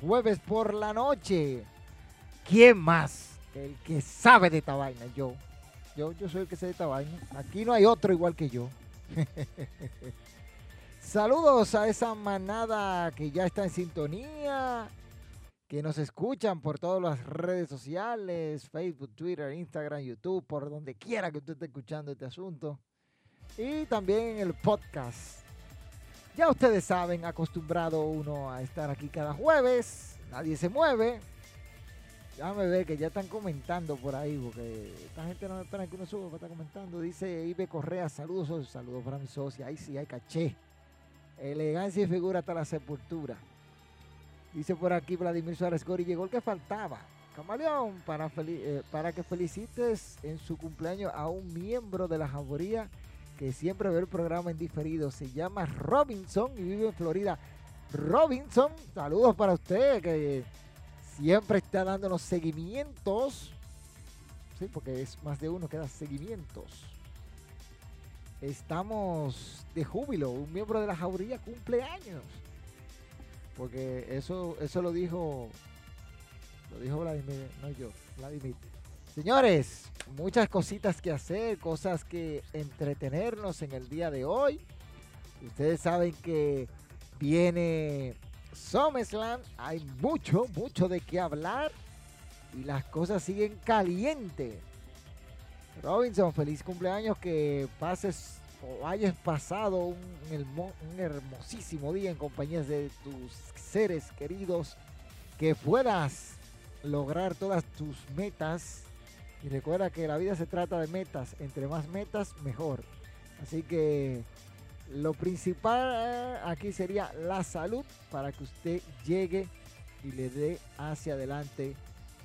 Jueves por la noche. ¿Quién más? El que sabe de esta vaina, yo. Yo, yo soy el que sé de esta vaina. Aquí no hay otro igual que yo. Saludos a esa manada que ya está en sintonía, que nos escuchan por todas las redes sociales, Facebook, Twitter, Instagram, YouTube, por donde quiera que usted esté escuchando este asunto. Y también el podcast ya ustedes saben, acostumbrado uno a estar aquí cada jueves, nadie se mueve. Déjame ver que ya están comentando por ahí, porque esta gente no me espera que uno suba para estar comentando. Dice Ibe Correa, saludos, saludos para mi socia. Ahí sí, hay caché. Elegancia y figura hasta la sepultura. Dice por aquí Vladimir Suárez Gori, llegó el que faltaba. Camaleón, para, eh, para que felicites en su cumpleaños a un miembro de la jamboría que siempre ve el programa en diferido. Se llama Robinson y vive en Florida. Robinson, saludos para usted que siempre está dándonos seguimientos. Sí, porque es más de uno que da seguimientos. Estamos de júbilo. Un miembro de la jauría cumpleaños. Porque eso, eso lo dijo. Lo dijo Vladimir, no yo, Vladimir. Señores, muchas cositas que hacer, cosas que entretenernos en el día de hoy. Ustedes saben que viene SummerSlam, hay mucho, mucho de qué hablar y las cosas siguen calientes. Robinson, feliz cumpleaños, que pases o hayas pasado un, un hermosísimo día en compañía de tus seres queridos, que puedas lograr todas tus metas y recuerda que la vida se trata de metas. Entre más metas, mejor. Así que lo principal aquí sería la salud para que usted llegue y le dé hacia adelante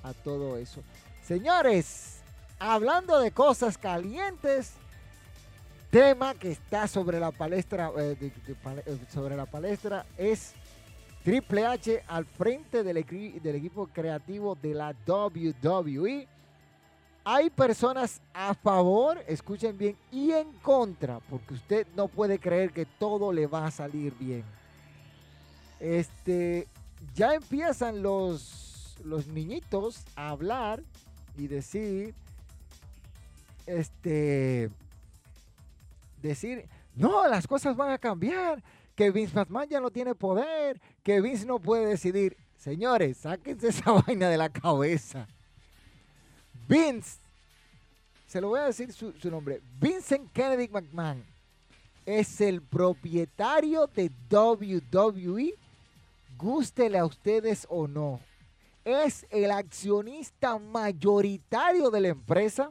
a todo eso. Señores, hablando de cosas calientes, tema que está sobre la palestra, eh, eh, sobre la palestra es Triple H al frente del equipo creativo de la WWE hay personas a favor, escuchen bien, y en contra, porque usted no puede creer que todo le va a salir bien. Este, ya empiezan los, los niñitos a hablar y decir, este, decir, no, las cosas van a cambiar, que Vince McMahon ya no tiene poder, que Vince no puede decidir. Señores, sáquense esa vaina de la cabeza. Vince, se lo voy a decir su, nombre, Vincent Kennedy McMahon es el propietario de WWE, gústele a ustedes o no. Es el accionista mayoritario de la empresa.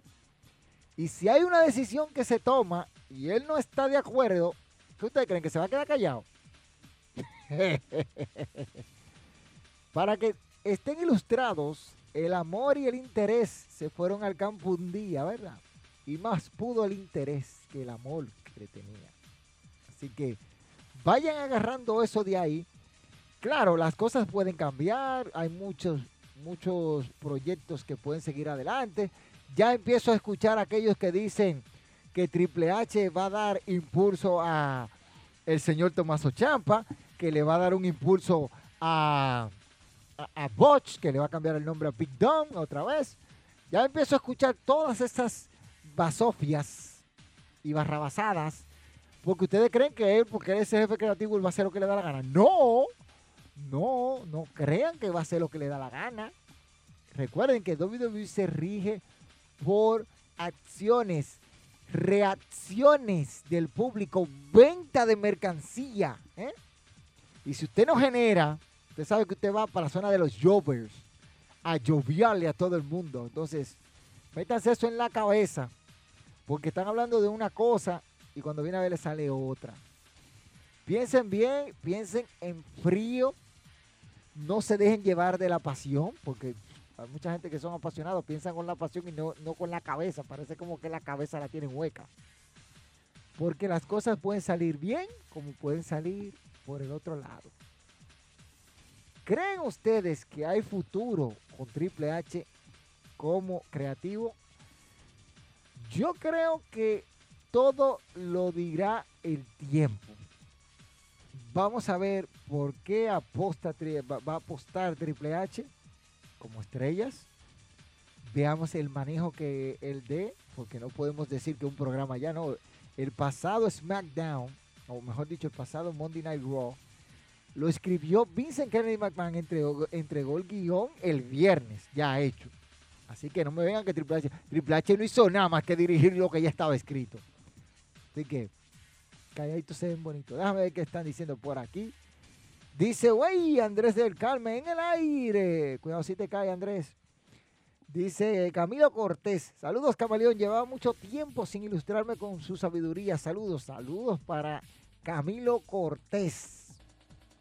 Y si hay una decisión que se toma y él no está de acuerdo, ¿qué ustedes creen que se va a quedar callado? Para que estén ilustrados, el amor y el interés se fueron al campo un día, ¿verdad? Y más pudo el interés que el amor que le tenía. Así que vayan agarrando eso de ahí. Claro, las cosas pueden cambiar, hay muchos, muchos proyectos que pueden seguir adelante. Ya empiezo a escuchar a aquellos que dicen que Triple H va a dar impulso a el señor Tomaso Champa, que le va a dar un impulso a, a, Botch, que le va a cambiar el nombre a Big Dom otra vez. Ya empiezo a escuchar todas estas basofias y barrabasadas, porque ustedes creen que él, porque él es el jefe creativo, él va a hacer lo que le da la gana. No, no, no crean que va a hacer lo que le da la gana. Recuerden que WWE se rige por acciones, reacciones del público, venta de mercancía. ¿eh? Y si usted no genera, usted sabe que usted va para la zona de los jovers a joviarle a todo el mundo. Entonces, métanse eso en la cabeza, porque están hablando de una cosa y cuando viene a ver le sale otra. Piensen bien, piensen en frío, no se dejen llevar de la pasión, porque hay mucha gente que son apasionados, piensan con la pasión y no, no con la cabeza, parece como que la cabeza la tienen hueca. Porque las cosas pueden salir bien como pueden salir por el otro lado. ¿Creen ustedes que hay futuro con Triple H como creativo? Yo creo que todo lo dirá el tiempo. Vamos a ver por qué va a apostar Triple H como estrellas. Veamos el manejo que él dé, porque no podemos decir que un programa ya no. El pasado SmackDown, o mejor dicho, el pasado Monday Night Raw, lo escribió Vincent Kennedy McMahon, entregó, entregó el guion el viernes, ya hecho. Así que no me vengan que Triple H, Triple H no hizo nada más que dirigir lo que ya estaba escrito. Así que, calladitos se ven bonitos. Déjame ver qué están diciendo por aquí. Dice, wey, Andrés del Carmen en el aire. Cuidado si te cae, Andrés. Dice Camilo Cortés. Saludos, Camaleón. Llevaba mucho tiempo sin ilustrarme con su sabiduría. Saludos, saludos para Camilo Cortés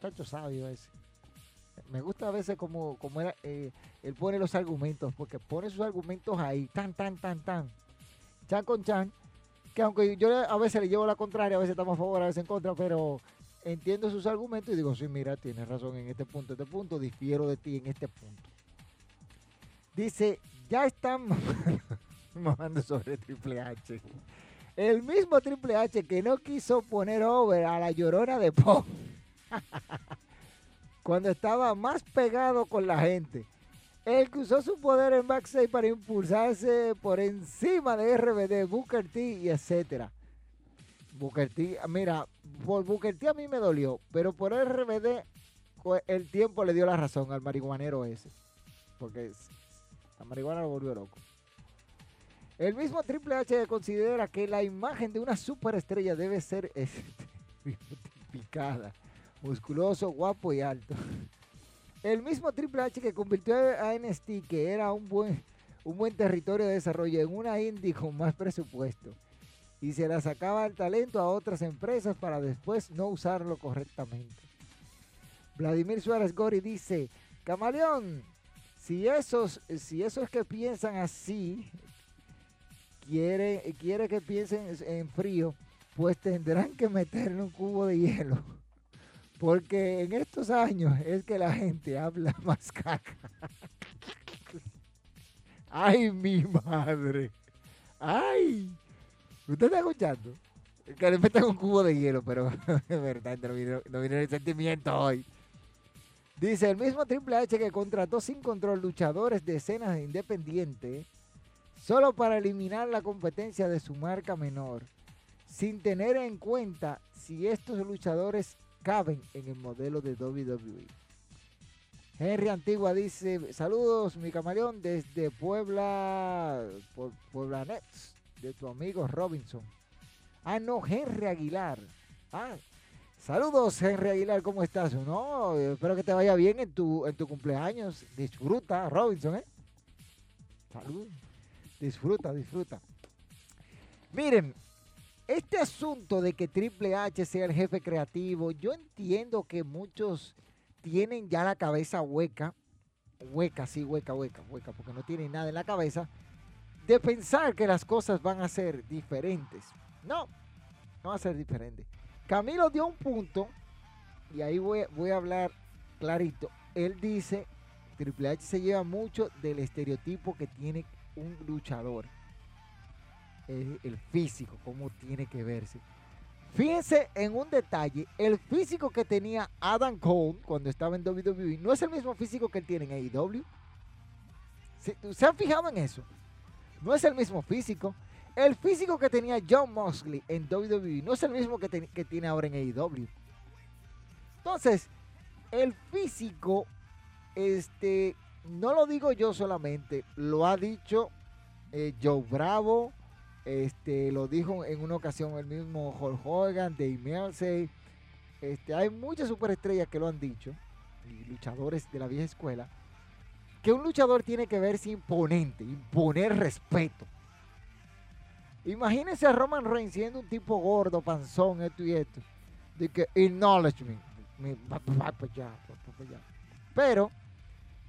muchacho sabio ese. Me gusta a veces como, como era, eh, él pone los argumentos, porque pone sus argumentos ahí, tan, tan, tan, tan, chan con chan, que aunque yo a veces le llevo la contraria, a veces estamos a favor, a veces en contra, pero entiendo sus argumentos y digo, sí, mira, tienes razón en este punto, este punto, difiero de ti en este punto. Dice, ya están mamando sobre Triple H. El mismo Triple H que no quiso poner over a la llorona de Pop cuando estaba más pegado con la gente. Él que usó su poder en backstage para impulsarse por encima de RBD, Booker T y etcétera. Booker T, mira, por Booker T a mí me dolió, pero por RBD el tiempo le dio la razón al marihuanero ese. Porque la marihuana lo volvió loco. El mismo Triple H considera que la imagen de una superestrella debe ser picada musculoso, guapo y alto. El mismo Triple H que convirtió a NXT, que era un buen, un buen territorio de desarrollo, en una indie con más presupuesto. Y se la sacaba el talento a otras empresas para después no usarlo correctamente. Vladimir Suárez Gori dice, Camaleón, si esos, si esos que piensan así quiere, quiere que piensen en frío, pues tendrán que meterle un cubo de hielo. Porque en estos años es que la gente habla más caca. Ay, mi madre. Ay. ¿Usted está escuchando? Que le metan un cubo de hielo, pero es verdad, no viene, el sentimiento hoy. Dice, el mismo Triple H que contrató sin control luchadores de escenas independientes solo para eliminar la competencia de su marca menor, sin tener en cuenta si estos luchadores caben en el modelo de WWE. Henry Antigua dice, saludos mi camaleón desde Puebla, Puebla Nets, de tu amigo Robinson. Ah, no, Henry Aguilar. Ah, saludos Henry Aguilar, ¿cómo estás? No, espero que te vaya bien en tu, en tu cumpleaños. Disfruta, Robinson, ¿eh? Salud. Disfruta, disfruta. Miren, este asunto de que Triple H sea el jefe creativo, yo entiendo que muchos tienen ya la cabeza hueca, hueca, sí, hueca, hueca, hueca, porque no tienen nada en la cabeza, de pensar que las cosas van a ser diferentes. No, no va a ser diferente. Camilo dio un punto, y ahí voy, a hablar clarito. Él dice Triple H se lleva mucho del estereotipo que tiene un luchador. El, físico, cómo tiene que verse. Fíjense en un detalle, el físico que tenía Adam Cole cuando estaba en WWE no es el mismo físico que él tiene en AEW. ¿Se, ¿se han fijado en eso? No es el mismo físico. El físico que tenía John Moxley en WWE no es el mismo que, que tiene ahora en AEW. Entonces, el físico, este, no lo digo yo solamente, lo ha dicho eh, Joe Bravo, este, lo dijo en una ocasión el mismo Hulk Hogan, Dave Meltzer, este, hay muchas superestrellas que lo han dicho, y luchadores de la vieja escuela, que un luchador tiene que verse imponente, imponer respeto. Imagínense a Roman Reigns siendo un tipo gordo, panzón, esto y esto. De que acknowledge me. Pero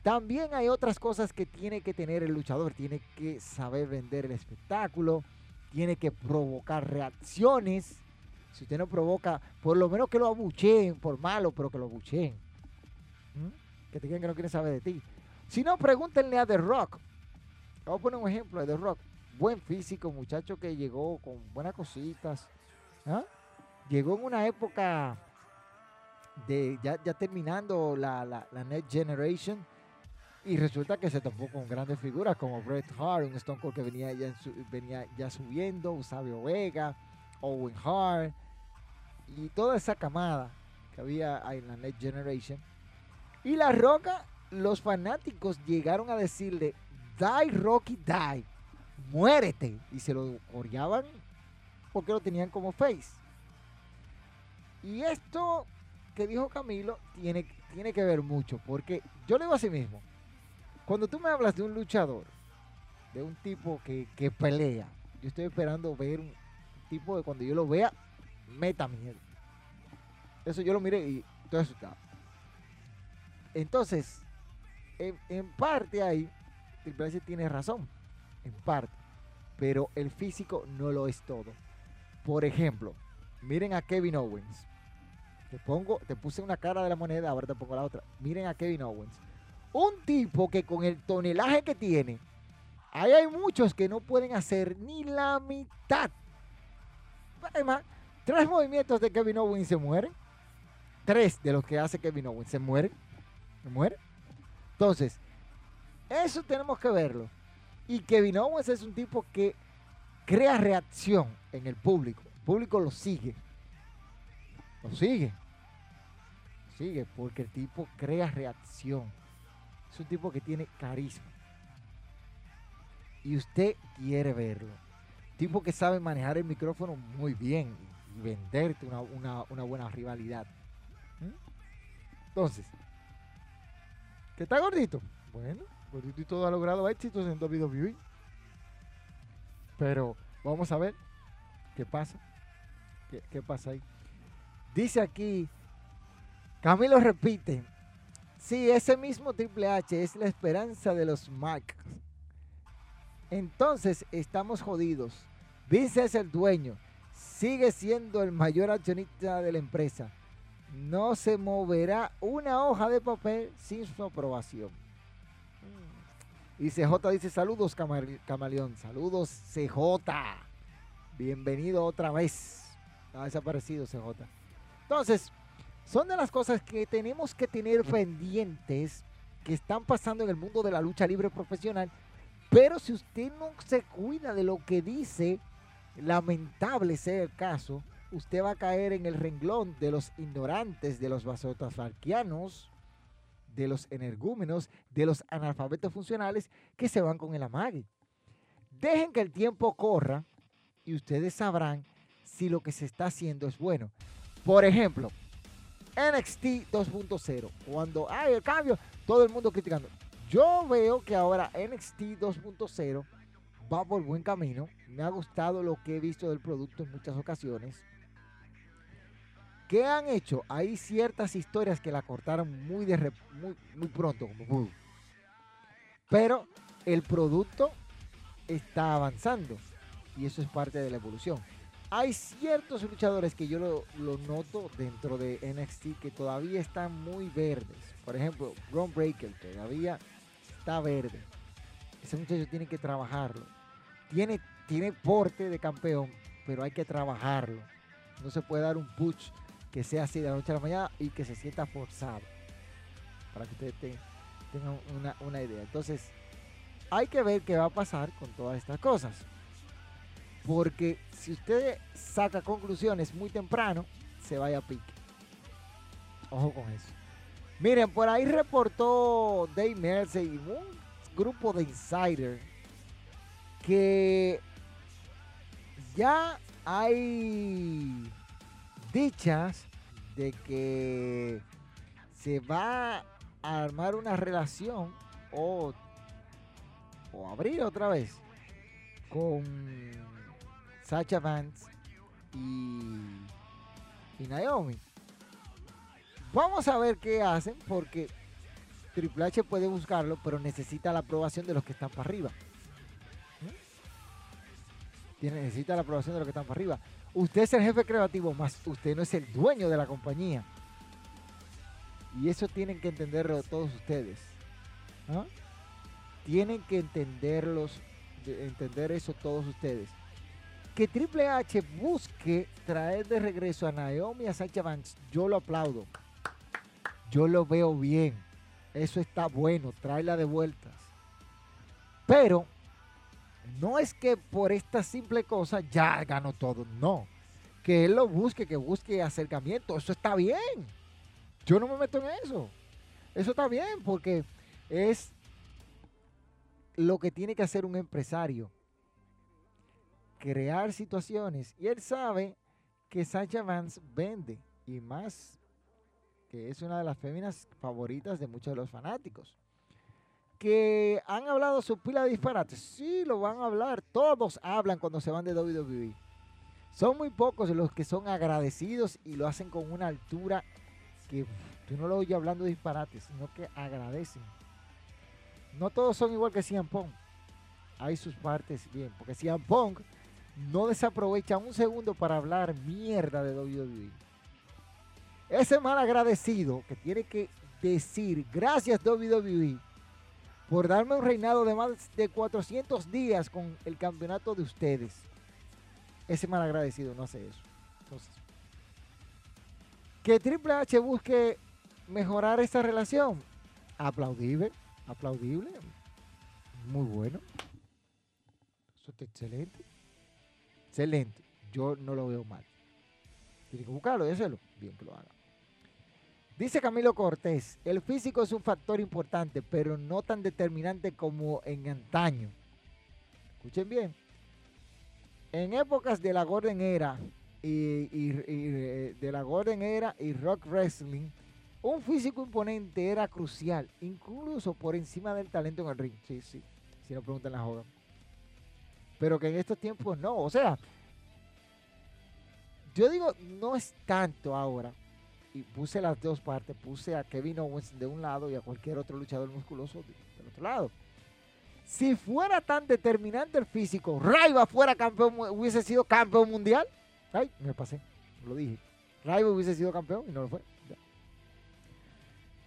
también hay otras cosas que tiene que tener el luchador. Tiene que saber vender el espectáculo. Tiene que provocar reacciones. Si usted no provoca, por lo menos que lo abucheen, por malo, pero que lo abucheen. ¿Mm? Que te digan que no quieren saber de ti. Si no, pregúntenle a The Rock. Vamos a poner un ejemplo de The Rock. Buen físico, muchacho que llegó con buenas cositas. ¿ah? Llegó en una época de ya, ya terminando la, la, la Next Generation. Y resulta que se topó con grandes figuras como Bret Hart, un Stone Cold que venía ya, venía ya subiendo, un Sabio Vega, Owen Hart y toda esa camada que había en la Next Generation. Y La Roca, los fanáticos llegaron a decirle, die Rocky, die, muérete. Y se lo coreaban porque lo tenían como face. Y esto que dijo Camilo tiene, tiene que ver mucho, porque yo le digo a sí mismo, cuando tú me hablas de un luchador, de un tipo que, que pelea, yo estoy esperando ver un tipo de cuando yo lo vea, meta miedo. Eso yo lo miré y estoy asustado. Entonces, en, en parte ahí, Triple H tiene razón, en parte, pero el físico no lo es todo. Por ejemplo, miren a Kevin Owens. Te pongo, te puse una cara de la moneda, ahora te pongo la otra. Miren a Kevin Owens. Un tipo que con el tonelaje que tiene, ahí hay muchos que no pueden hacer ni la mitad. Además, tres movimientos de Kevin Owens se mueren. Tres de los que hace Kevin Owens se mueren. Se mueren. Entonces, eso tenemos que verlo. Y Kevin Owens es un tipo que crea reacción en el público. El público lo sigue. Lo sigue. Sigue porque el tipo crea reacción. Es un tipo que tiene carisma. Y usted quiere verlo. Tipo que sabe manejar el micrófono muy bien y venderte una, buena rivalidad. ¿Mm? Entonces, ¿que está gordito? Bueno, gordito y todo ha logrado éxitos en WWE. Pero vamos a ver qué pasa. ¿Qué, qué pasa ahí? Dice aquí, Camilo repite, sí, ese mismo Triple H es la esperanza de los Mac. Entonces estamos jodidos. Vince es el dueño, sigue siendo el mayor accionista de la empresa. No se moverá una hoja de papel sin su aprobación. Mm. Y CJ dice, saludos Camale- Camaleón, saludos CJ. Bienvenido otra vez. Ha desaparecido CJ. Entonces, son de las cosas que tenemos que tener pendientes que están pasando en el mundo de la lucha libre profesional. Pero si usted no se cuida de lo que dice, lamentable sea el caso, usted va a caer en el renglón de los ignorantes, de los vasotafalquianos, de los energúmenos, de los analfabetos funcionales que se van con el amague. Dejen que el tiempo corra y ustedes sabrán si lo que se está haciendo es bueno. Por ejemplo, NXT 2.0. Cuando hay el cambio, todo el mundo criticando. Yo veo que ahora NXT 2.0 va por buen camino. Me ha gustado lo que he visto del producto en muchas ocasiones. ¿Qué han hecho? Hay ciertas historias que la cortaron muy, muy, muy pronto. como. Pero el producto está avanzando. Y eso es parte de la evolución. Hay ciertos luchadores que yo lo, noto dentro de NXT que todavía están muy verdes. Por ejemplo, Ron Breaker todavía está verde. Ese muchacho tiene que trabajarlo. Tiene, tiene porte de campeón, pero hay que trabajarlo. No se puede dar un push que sea así de la noche a la mañana y que se sienta forzado. Para que ustedes tengan una idea. Entonces, hay que ver qué va a pasar con todas estas cosas. Porque si usted saca conclusiones muy temprano, se vaya a pique. Ojo con eso. Miren, por ahí reportó Dave Mercer y un grupo de insiders que ya hay dichas de que se va a armar una relación o, o abrir otra vez con Sacha Vance y, Naomi. Vamos a ver qué hacen porque Triple H puede buscarlo, pero necesita la aprobación de los que están para arriba. Tiene, necesita la aprobación de los que están para arriba. Usted es el jefe creativo, más usted no es el dueño de la compañía. Y eso tienen que entenderlo todos ustedes. Tienen que entenderlos, entender eso todos ustedes. Que Triple H busque traer de regreso a Naomi y a Sacha Vance, yo lo aplaudo. Yo lo veo bien. Eso está bueno, tráela de vueltas. Pero no es que por esta simple cosa ya ganó todo. No. Que él lo busque, que busque acercamiento. Eso está bien. Yo no me meto en eso. Eso está bien porque es lo que tiene que hacer un empresario. Crear situaciones. Y él sabe que Sacha Vance vende. Y más que es una de las féminas favoritas de muchos de los fanáticos. Que han hablado su pila de disparates. Sí, lo van a hablar. Todos hablan cuando se van de WWE. Son muy pocos los que son agradecidos y lo hacen con una altura que tú no lo oyes hablando de disparates, sino que agradecen. No todos son igual que Cian Pong. Hay sus partes bien, porque Cian Pong no desaprovecha un segundo para hablar mierda de WWE. Ese mal agradecido que tiene que decir gracias WWE por darme un reinado de más de 400 días con el campeonato de ustedes. Ese mal agradecido no hace eso. Entonces, que Triple H busque mejorar esta relación, aplaudible, aplaudible, muy bueno. Eso está excelente. Excelente. Yo no lo veo mal. Tiene que buscarlo hacerlo. Bien que lo haga. Dice Camilo Cortés, el físico es un factor importante, pero no tan determinante como en antaño. Escuchen bien. En épocas de la Golden Era y, eh, de la Golden Era y Rock Wrestling, un físico imponente era crucial, incluso por encima del talento en el ring. Sí, sí, si no preguntan la joda. Pero que en estos tiempos no. O sea, yo digo, no es tanto ahora y puse las dos partes, puse a Kevin Owens de un lado y a cualquier otro luchador musculoso del otro lado. Si fuera tan determinante el físico, Raiva fuera campeón, hubiese sido campeón mundial. Ay, me pasé, lo dije. Raiva hubiese sido campeón y no lo fue.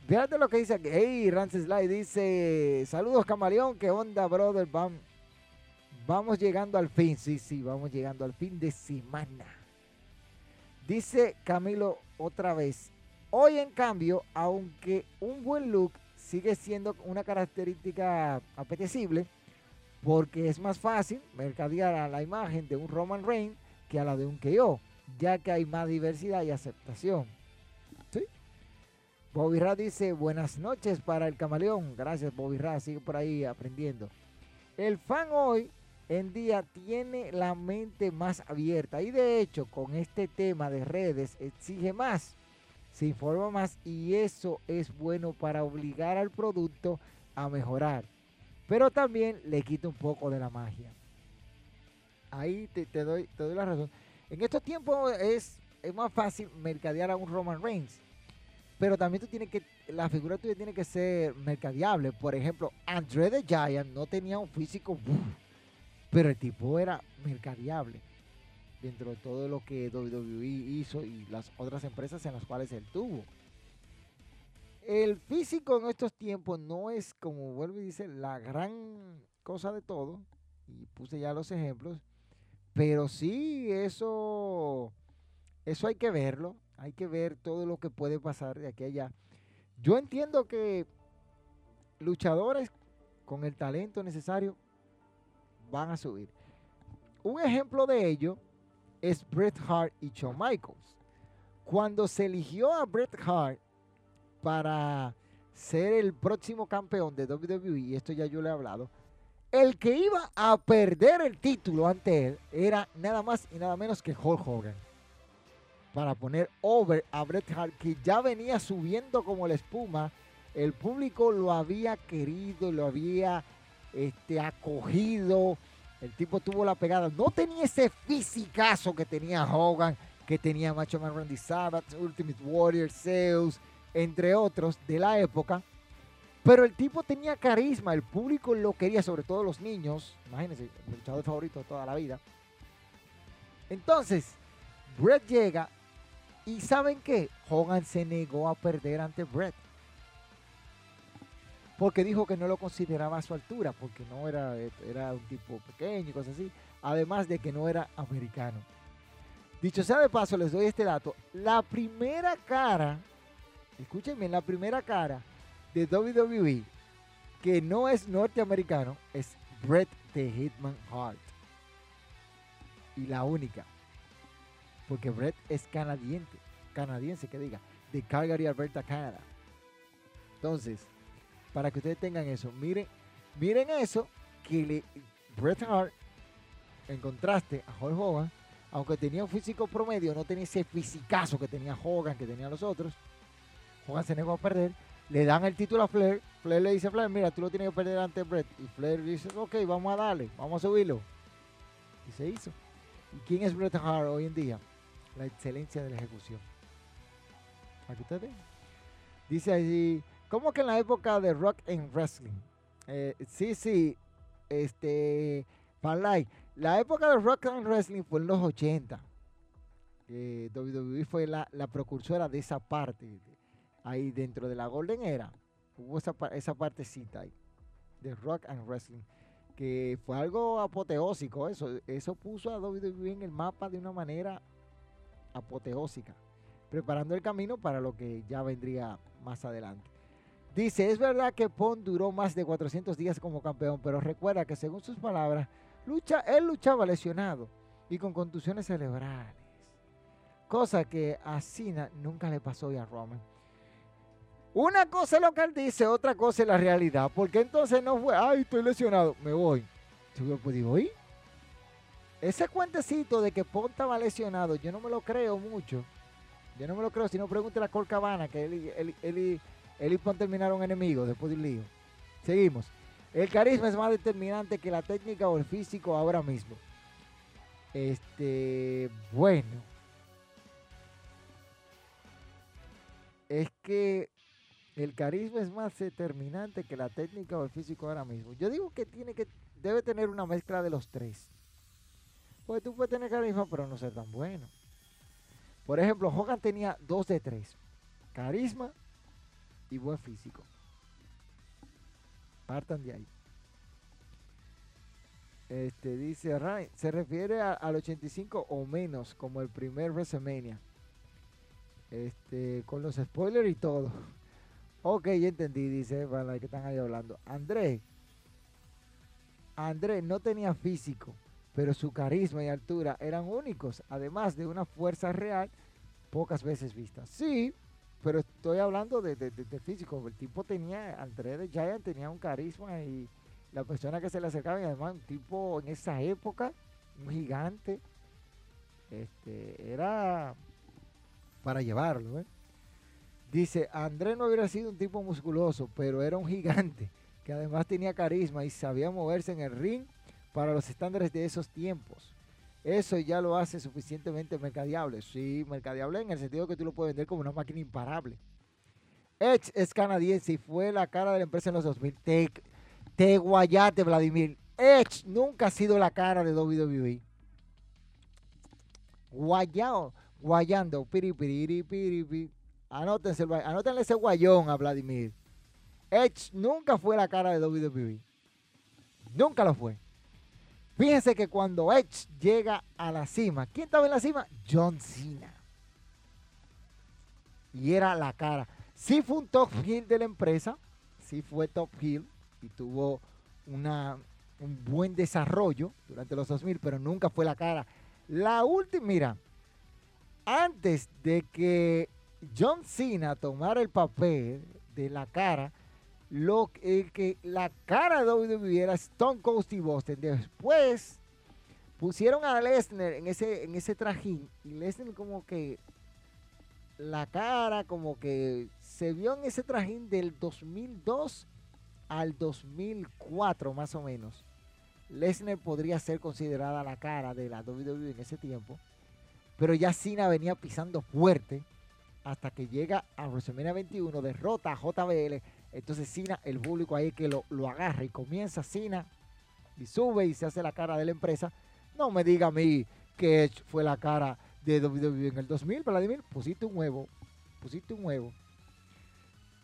Fíjate lo que dice aquí. Hey, Rances Light dice: Saludos, camaleón. ¿Qué onda, brother? Vamos, vamos llegando al fin. Sí, sí, vamos llegando al fin de semana. Dice Camilo otra vez. Hoy en cambio, aunque un buen look sigue siendo una característica apetecible, porque es más fácil mercadear a la imagen de un Roman Reigns que a la de un KO, ya que hay más diversidad y aceptación. ¿Sí? Bobby Ra dice, buenas noches para el camaleón. Gracias Bobby Ra, sigue por ahí aprendiendo. El fan hoy en día tiene la mente más abierta y de hecho con este tema de redes exige más, se informa más y eso es bueno para obligar al producto a mejorar, pero también le quita un poco de la magia. Ahí te, doy, la razón. En estos tiempos es, más fácil mercadear a un Roman Reigns. Pero también tú tienes que, la figura tuya tiene que ser mercadeable. Por ejemplo, Andre the Giant no tenía un físico pero el tipo era mercadiable. dentro de todo lo que WWE hizo y las otras empresas en las cuales él tuvo. El físico en estos tiempos no es, como vuelve y dice, la gran cosa de todo. Y puse ya los ejemplos. Pero sí, eso, eso hay que verlo. Hay que ver todo lo que puede pasar de aquí a allá. Yo entiendo que luchadores con el talento necesario van a subir. Un ejemplo de ello es Bret Hart y Shawn Michaels. Cuando se eligió a Bret Hart para ser el próximo campeón de WWE, y esto ya yo le he hablado, el que iba a perder el título ante él era nada más y nada menos que Hulk Hogan. Para poner over a Bret Hart, que ya venía subiendo como la espuma. El público lo había querido, lo había este, acogido. El tipo tuvo la pegada. No tenía ese fisicazo que tenía Hogan, que tenía Macho Man Randy Savage, Ultimate Warrior, Zeus, entre otros de la época. Pero el tipo tenía carisma, el público lo quería, sobre todo los niños. Imagínense, el luchador favorito de toda la vida. Entonces, Brett llega y ¿saben qué? Hogan se negó a perder ante Brett. Porque dijo que no lo consideraba a su altura, porque no era, era un tipo pequeño y cosas así. Además de que no era americano. Dicho sea de paso, les doy este dato. La primera cara, escúchenme, la primera cara de WWE que no es norteamericano es Bret the Hitman Hart. Y la única. Porque Bret es canadiense, canadiense que diga, de Calgary, Alberta, Canadá. Entonces, para que ustedes tengan eso, miren, miren eso que le, Bret Hart, en contraste a Hulk Hogan, aunque tenía un físico promedio, no tenía ese fisicazo que tenía Hogan, que tenía los otros. Hogan se negó a perder le dan el título a Flair. Flair le dice a Flair, mira, tú lo tienes que perder ante Brett. Y Flair dice, ok, vamos a darle, vamos a subirlo. Y se hizo. ¿Y quién es Bret Hart hoy en día? La excelencia de la ejecución. Aquí ustedes Dice allí, ¿cómo que en la época de rock and wrestling? Eh, sí, sí, este, Parlay. La época de rock and wrestling fue en los 80. Eh, WWE fue la, la, precursora de esa parte ahí dentro de la Golden Era, hubo esa, esa partecita ahí de rock and wrestling, que fue algo apoteósico eso, eso puso a WWE en el mapa de una manera apoteósica, preparando el camino para lo que ya vendría más adelante. Dice, es verdad que Pon duró más de 400 días como campeón, pero recuerda que según sus palabras, lucha, él luchaba lesionado y con contusiones cerebrales. Cosa que a Cena nunca le pasó y a Roman. Una cosa es lo que él dice, otra cosa es la realidad. Porque entonces no fue, ay, estoy lesionado, me voy. Yo pues digo, ¿y? Ese cuentecito de que Pon estaba lesionado, yo no me lo creo mucho. Yo no me lo creo, si no pregúntele a Colcabana, que él, y Pon terminaron enemigos después del lío. Seguimos. El carisma es más determinante que la técnica o el físico ahora mismo. Este, bueno. Es que el carisma es más determinante que la técnica o el físico ahora mismo. Yo digo que tiene que debe tener una mezcla de los tres. Porque tú puedes tener carisma, pero no ser tan bueno. Por ejemplo, Hogan tenía dos de tres. Carisma y buen físico. Partan de ahí. Este dice Ryan, se refiere al 85 o menos, como el primer WrestleMania. Este, con los spoilers y todo. Ok, ya entendí, dice, para que están ahí hablando. Andrés, Andrés no tenía físico, pero su carisma y altura eran únicos, además de una fuerza real pocas veces vista. Sí, pero estoy hablando de, físico. El tipo tenía, Andrés de Giant tenía un carisma y la persona que se le acercaba, y además un tipo en esa época, un gigante, este, era para llevarlo, ¿eh? Dice, Andrés no hubiera sido un tipo musculoso, pero era un gigante que además tenía carisma y sabía moverse en el ring para los estándares de esos tiempos. Eso ya lo hace suficientemente mercadeable. Sí, mercadeable en el sentido que tú lo puedes vender como una máquina imparable. Edge es canadiense y fue la cara de la empresa en los 2000. Te, te guayate, Vladimir. Edge nunca ha sido la cara de WWE. guayao, guayando, piri, piri, piri. Anótense, anótenle ese guayón a Vladimir. Edge nunca fue la cara de WWE. Nunca lo fue. Fíjense que cuando Edge llega a la cima, ¿quién estaba en la cima? John Cena. Y era la cara. Sí fue un top heel de la empresa, sí fue top heel y tuvo una, un buen desarrollo durante los 2000, pero nunca fue la cara. La última, mira, antes de que John Cena tomara el papel de la cara, lo que la cara de WWE era Stone Cold Steve Austin. Después pusieron a Lesnar en ese, en ese trajín y Lesnar como que la cara como que se vio en ese trajín del 2002 al 2004 más o menos. Lesnar podría ser considerada la cara de la WWE en ese tiempo, pero ya Cena venía pisando fuerte hasta que llega a WrestleMania 21, derrota a JBL entonces Cena, el público ahí que lo, agarra y comienza Cena y sube y se hace la cara de la empresa. No me diga a mí que fue la cara de WWE en el 2000, Vladimir. Pusiste un huevo. Pusiste un huevo.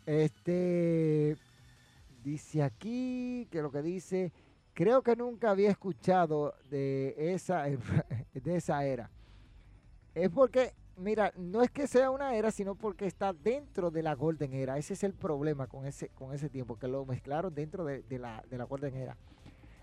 Este dice aquí que lo que dice, creo que nunca había escuchado de esa, de esa era. Es porque mira, no es que sea una era, sino porque está dentro de la Golden Era. Ese es el problema con ese, con ese tiempo, que lo mezclaron dentro de, la, de la Golden Era.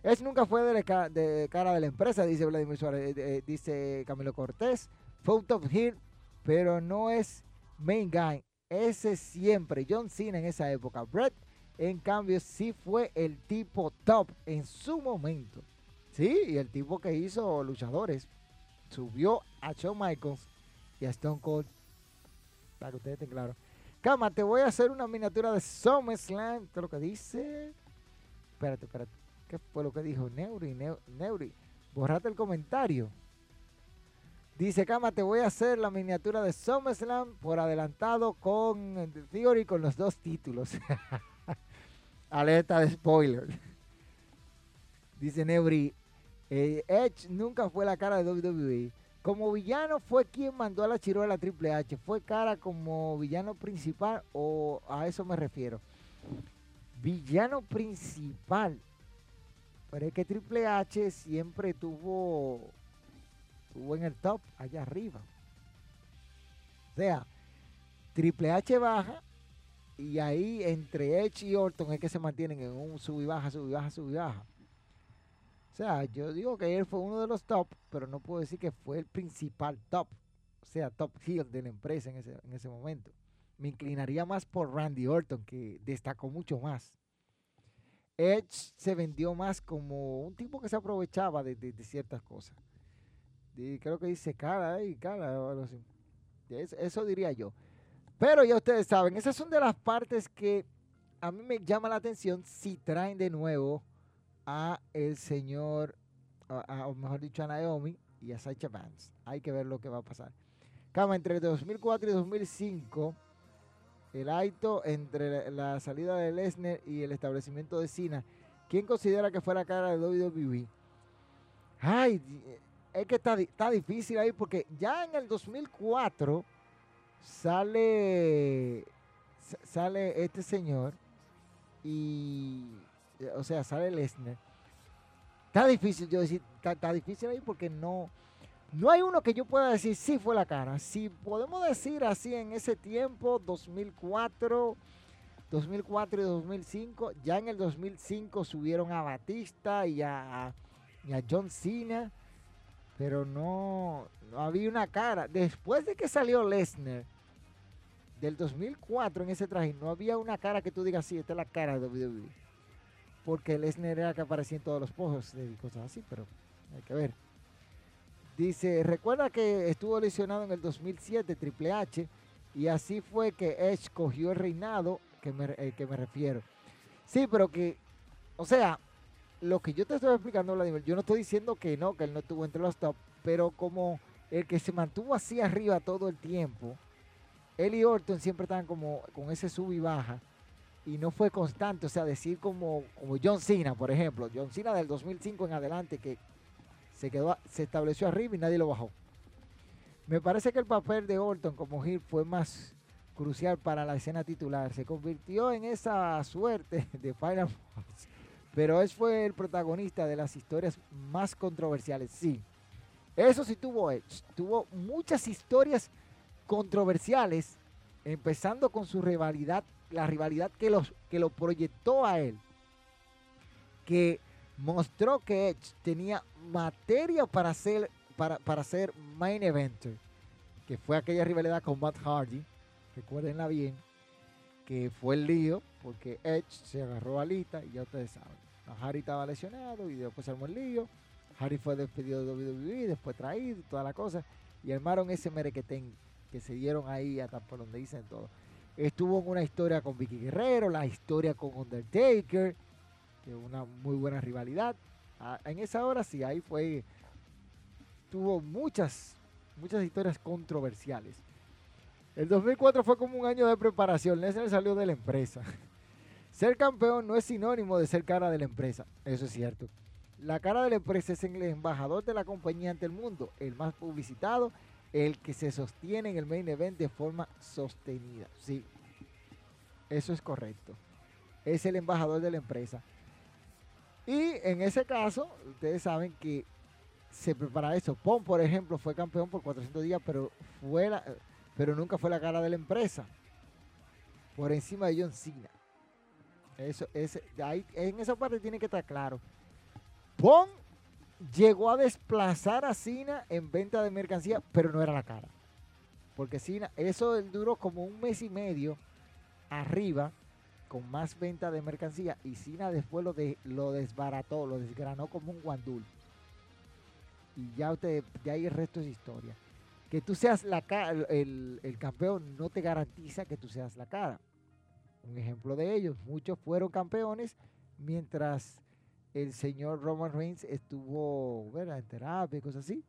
Es nunca fue de, cara de la empresa, dice Vladimir Suárez, eh, eh, dice Camilo Cortés. Fue un top hit, pero no es main guy. Ese siempre, John Cena en esa época. Brett, en cambio, sí fue el tipo top en su momento. Sí, y el tipo que hizo luchadores. Subió a Shawn Michaels y a Stone Cold. Para que ustedes estén claros. Cama, te voy a hacer una miniatura de SummerSlam. ¿Qué es lo que dice? Espérate, espérate. ¿Qué fue lo que dijo Neuri? Neuri, borrate el comentario. Dice, Cama, te voy a hacer la miniatura de SummerSlam por adelantado con Theory con los dos títulos. Alerta de spoiler. Dice Neuri, eh, Edge nunca fue la cara de WWE. Como villano fue quien mandó a la chirola Triple H. ¿Fue cara como villano principal o a eso me refiero? Villano principal. Pero es que Triple H siempre tuvo, tuvo en el top, allá arriba. O sea, Triple H baja y ahí entre Edge y Orton es que se mantienen en un sub y baja, sub y baja, sub y baja. O sea, yo digo que él fue uno de los top, pero no puedo decir que fue el principal top. O sea, top heel de la empresa en ese, en ese momento. Me inclinaría más por Randy Orton, que destacó mucho más. Edge se vendió más como un tipo que se aprovechaba de, ciertas cosas. creo que dice cara y cara eso, diría yo. Pero ya ustedes saben, esas son de las partes que a mí me llama la atención si traen de nuevo a el señor, o mejor dicho, a Naomi y a Sacha Vance. Hay que ver lo que va a pasar. Cama, entre 2004 y 2005, el Aito entre la salida de Lesnar y el establecimiento de Cena, ¿quién considera que fue la cara de WWE? Ay, es que está, está difícil ahí porque ya en el 2004 sale, sale este señor y o sea, sale Lesnar. Está difícil, yo decir, está, difícil ahí porque no, no hay uno que yo pueda decir sí fue la cara. Si podemos decir así en ese tiempo, 2004, 2004 y 2005, ya en el 2005 subieron a Batista y a, y a John Cena, pero no, no había una cara. Después de que salió Lesnar, del 2004 en ese traje, no había una cara que tú digas, sí, esta es la cara de WWE porque Lesnar era que aparecía en todos los pozos y cosas así, pero hay que ver. Dice, recuerda que estuvo lesionado en el 2007 Triple H y así fue que Edge cogió el reinado que me, eh, que me refiero. Sí, pero que, o sea, lo que yo te estoy explicando, Vladimir, yo no estoy diciendo que no, que él no estuvo entre los top, pero como el que se mantuvo así arriba todo el tiempo, él y Orton siempre estaban como con ese sub y baja y no fue constante. O sea, decir como, como John Cena, por ejemplo. John Cena del 2005 en adelante que se, quedó, se estableció arriba y nadie lo bajó. Me parece que el papel de Orton como Hill fue más crucial para la escena titular. Se convirtió en esa suerte de Final Boss. Pero él fue el protagonista de las historias más controversiales. Sí, eso sí tuvo Edge. Tuvo muchas historias controversiales, empezando con su rivalidad, la rivalidad que, los, que lo proyectó a él. Que mostró que Edge tenía materia para ser, para, para ser main eventer. Que fue aquella rivalidad con Matt Hardy recuérdenla bien, que fue el lío porque Edge se agarró a Lita y ya ustedes saben. Harry estaba lesionado y después se armó el lío. Harry fue despedido de WWE, después traído y toda la cosa. Y armaron ese merequetén que se dieron ahí hasta por donde dicen todo. Estuvo en una historia con Vicky Guerrero, la historia con Undertaker, que una muy buena rivalidad. En esa hora sí, ahí fue, tuvo muchas, muchas historias controversiales. El 2004 fue como un año de preparación. Lesnar salió de la empresa. Ser campeón no es sinónimo de ser cara de la empresa. Eso es cierto. La cara de la empresa es el embajador de la compañía ante el mundo, el más publicitado, el que se sostiene en el main event de forma sostenida. Sí, eso es correcto. Es el embajador de la empresa. Y en ese caso, ustedes saben que se prepara eso. Pon, por ejemplo, fue campeón por 400 días, pero fue la, pero nunca fue la cara de la empresa. Por encima de John Cena. Eso, ese, ahí, en esa parte tiene que estar claro. Pon llegó a desplazar a Cena en venta de mercancía, pero no era la cara. Porque Cena, eso duró como un mes y medio arriba con más venta de mercancía y Cena después lo, de, lo desbarató, lo desgranó como un guandul. Y ya usted, ya ahí el resto es historia que tú seas la el, el campeón no te garantiza que tú seas la cara. Un ejemplo de ellos, muchos fueron campeones mientras el señor Roman Reigns estuvo en terapia y cosas así,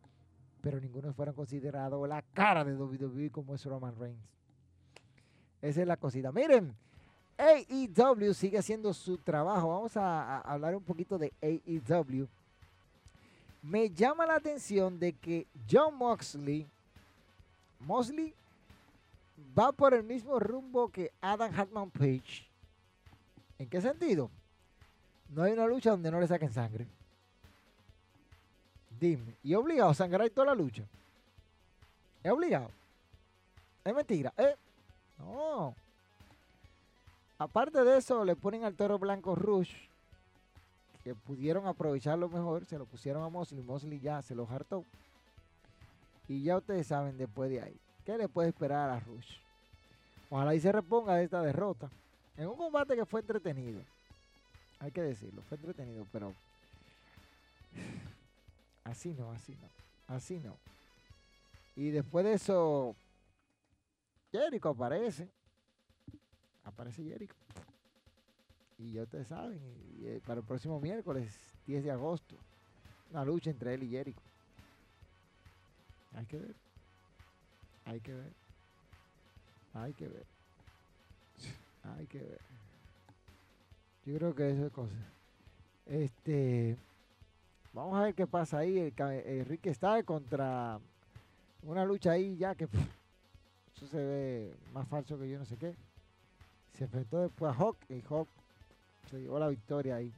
pero ninguno fueron considerados la cara de WWE como es Roman Reigns. Esa es la cosita. Miren, AEW sigue haciendo su trabajo. Vamos a hablar un poquito de AEW. Me llama la atención de que John Moxley Mosley va por el mismo rumbo que Adam Hatman Page. ¿En qué sentido? No hay una lucha donde no le saquen sangre. Dime, ¿y obligado a sangrar toda la lucha? ¿Es obligado? Es mentira. ¿Eh? No. Aparte de eso, le ponen al toro blanco Rush, que pudieron aprovecharlo mejor, se lo pusieron a Mosley. Mosley ya se lo hartó. Y ya ustedes saben después de ahí. ¿Qué le puede esperar a Rush? Ojalá y se reponga de esta derrota. En un combate que fue entretenido. Hay que decirlo, fue entretenido, pero así no, así no, así no. Y después de eso, Jericho aparece. Aparece Jericho. Y ya ustedes saben, eh, para el próximo miércoles, 10 de agosto, una lucha entre él y Jericho. Hay que ver. Hay que ver. Hay que ver. Hay que ver. Yo creo que eso es cosa. Este. Vamos a ver qué pasa ahí. Enrique está contra una lucha ahí ya que eso se ve más falso que yo no sé qué. Se enfrentó después a Hawk y Hawk se llevó la victoria ahí.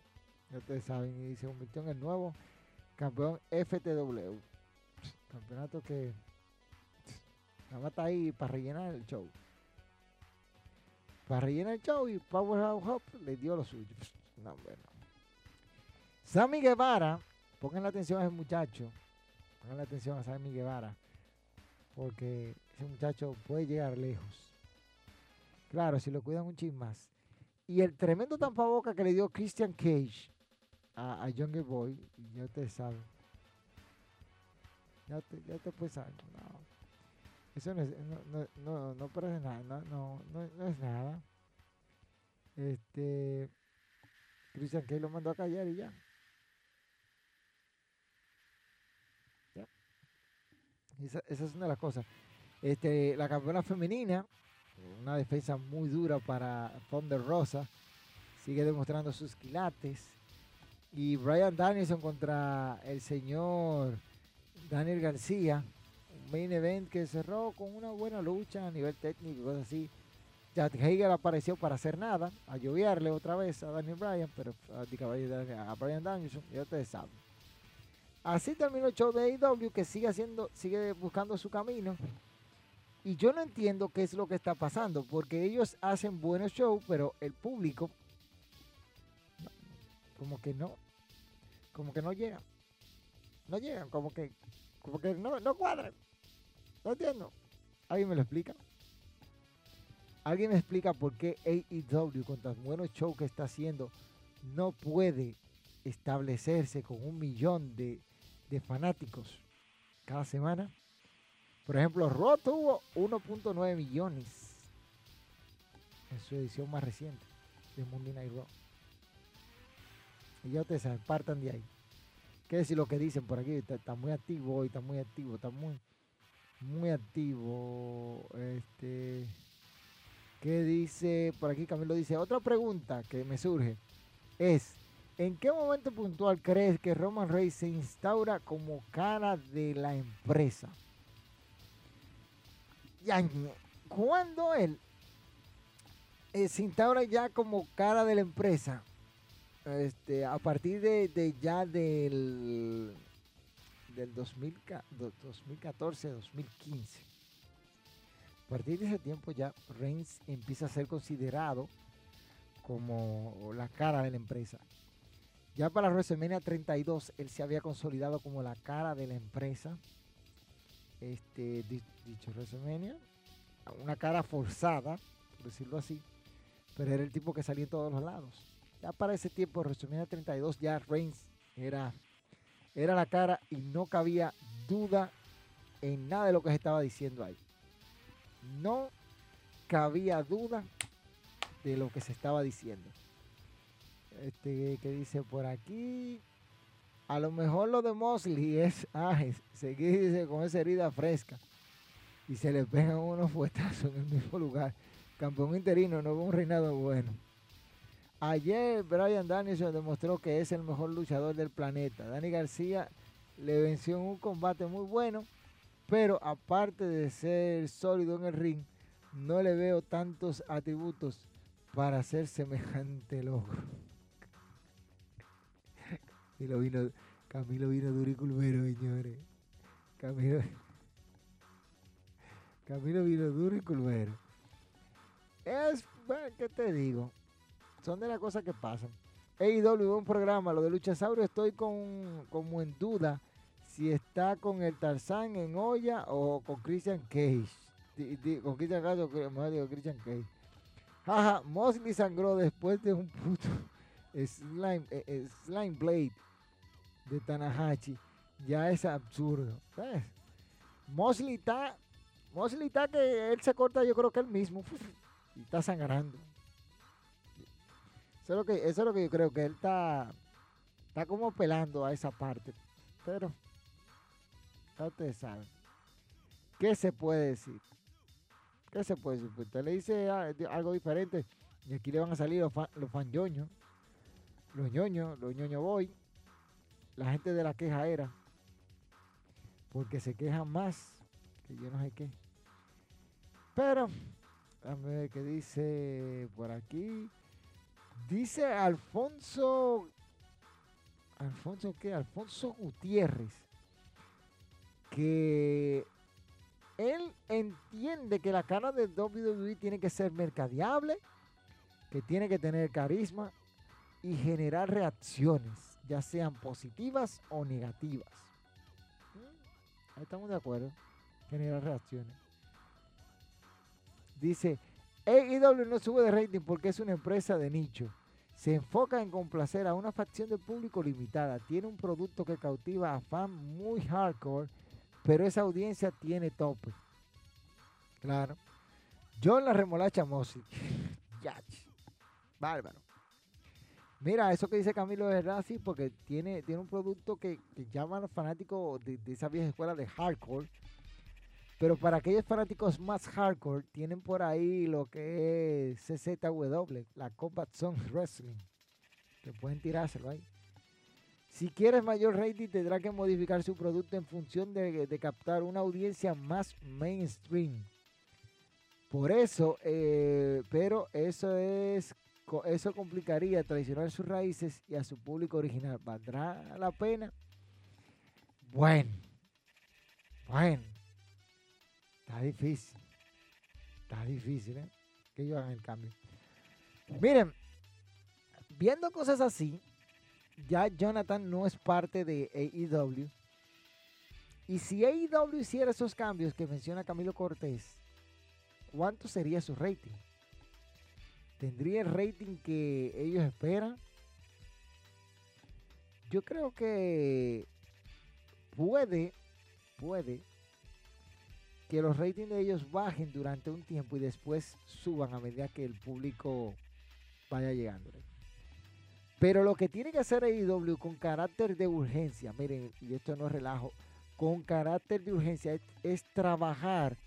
Ya ustedes saben. Y se convirtió en el nuevo campeón FTW. Campeonato que nada más está ahí para rellenar el show. Para rellenar el show y Powerhouse Hop le dio lo suyo. No, bueno. Sammy Guevara, pongan la atención a ese muchacho. Pongan la atención a Sammy Guevara. Porque ese muchacho puede llegar lejos. Claro, si lo cuidan un chin más. Y el tremendo tampaboca que le dio Christian Cage a, a Younger Boy, ya ustedes saben ya te, ya te pues no. Eso no es, no, no, no, parece nada, no, no, no, es nada. Este, Christian Kay lo mandó a callar y ya. ya. Esa, esa, es una de las cosas. Este, la campeona femenina, una defensa muy dura para Thunder Rosa, sigue demostrando sus quilates. Y Brian Danielson contra el señor Daniel García, main event que cerró con una buena lucha a nivel técnico y cosas así. Jack Hager apareció para hacer nada, a lloviarle otra vez a Daniel Bryan, pero a, a Danielson, ya ustedes saben. Así terminó el show de AEW que sigue haciendo, sigue buscando su camino. Y yo no entiendo qué es lo que está pasando, porque ellos hacen buenos shows, pero el público como que no, como que no llegan. No llegan, como que, como que no, no cuadran. No entiendo. ¿Alguien me lo explica? ¿Alguien me explica por qué AEW, con tan buenos shows que está haciendo, no puede establecerse con un millón de, fanáticos cada semana? Por ejemplo, Raw tuvo 1.9 millones en su edición más reciente de Monday Night Raw. Y ya ustedes se apartan de ahí. ¿Qué decir lo que dicen por aquí? Está, muy activo hoy, está muy activo, está muy, muy activo. Este. ¿Qué dice? Por aquí Camilo dice, otra pregunta que me surge es, ¿en qué momento puntual crees que Roman Reigns se instaura como cara de la empresa? ¿Cuándo él eh, se instaura ya como cara de la empresa? Este, a partir de, ya del, del 2014, 2015 a partir de ese tiempo ya Reigns empieza a ser considerado como la cara de la empresa. Ya para WrestleMania 32 él se había consolidado como la cara de la empresa. Este, dicho WrestleMania, una cara forzada, por decirlo así, pero era el tipo que salía en todos los lados. Ya para ese tiempo, WrestleMania 32, ya Reigns era, era la cara y no cabía duda en nada de lo que se estaba diciendo ahí no cabía duda de lo que se estaba diciendo. Este que dice por aquí. A lo mejor lo de Mosley es ah, seguirse con esa herida fresca. Y se le pegan unos fuetazos en el mismo lugar. Campeón interino, no hubo un reinado bueno. Ayer Brian Danielson demostró que es el mejor luchador del planeta. Dani García le venció en un combate muy bueno pero aparte de ser sólido en el ring, no le veo tantos atributos para hacer semejante logro. Camilo vino, duro y culvero, señores. Camilo, Camilo vino duro y culvero. Es, ¿qué te digo? Son de las cosas que pasan. AEW, un programa, lo de Luchasaurio, estoy con, como en duda si está con el Tarzán en olla o con Christian Cage. con Christian Cage mejor digo Christian Cage. Jaja, Mosley sangró después de un puto slime, eh, eh, slime blade de Tanahashi. Ya es absurdo. Mosley está, Mosley está que él se corta yo creo que él mismo y está sangrando. Eso es lo que, eso es lo que yo creo que él está, está como pelando a esa parte. Pero ustedes saben. ¿Qué se puede decir? ¿Qué se puede decir? Pues usted le dice algo diferente y aquí le van a salir los, fan, los los ñoños, los ñoño boy, la gente de la queja era, porque se quejan más que yo no sé qué. Pero, a ver qué dice por aquí. Dice Alfonso. ¿Alfonso qué? Alfonso Gutiérrez que él entiende que la cara de WWE tiene que ser mercadeable, que tiene que tener carisma y generar reacciones, ya sean positivas o negativas. Mm, ahí estamos de acuerdo. Generar reacciones. Dice, AEW no sube de rating porque es una empresa de nicho. Se enfoca en complacer a una facción de público limitada. Tiene un producto que cautiva a fans muy hardcore pero esa audiencia tiene tope. Claro. Yo en la remolacha Mosi. Bárbaro. Mira, eso que dice Camilo es verdad, porque tiene, tiene un producto que, llama a los fanáticos de, esa vieja escuela de hardcore. Pero para aquellos fanáticos más hardcore, tienen por ahí lo que es CZW, la Combat Zone Wrestling. Que pueden tirárselo ahí. Si quieres mayor rating, tendrá que modificar su producto en función de, captar una audiencia más mainstream. Por eso, eh, pero eso es eso complicaría traicionar sus raíces y a su público original. ¿Valdrá la pena? Bueno, bueno, está difícil. Está difícil, ¿eh? Que ellos hagan el cambio. Miren, viendo cosas así, ya Jonathan no es parte de AEW. Y si AEW hiciera esos cambios que menciona Camilo Cortés, ¿cuánto sería su rating? ¿Tendría el rating que ellos esperan? Yo creo que puede, puede que los ratings de ellos bajen durante un tiempo y después suban a medida que el público vaya llegando. Pero lo que tiene que hacer AEW con carácter de urgencia, miren, y esto no relajo, con carácter de urgencia es, trabajar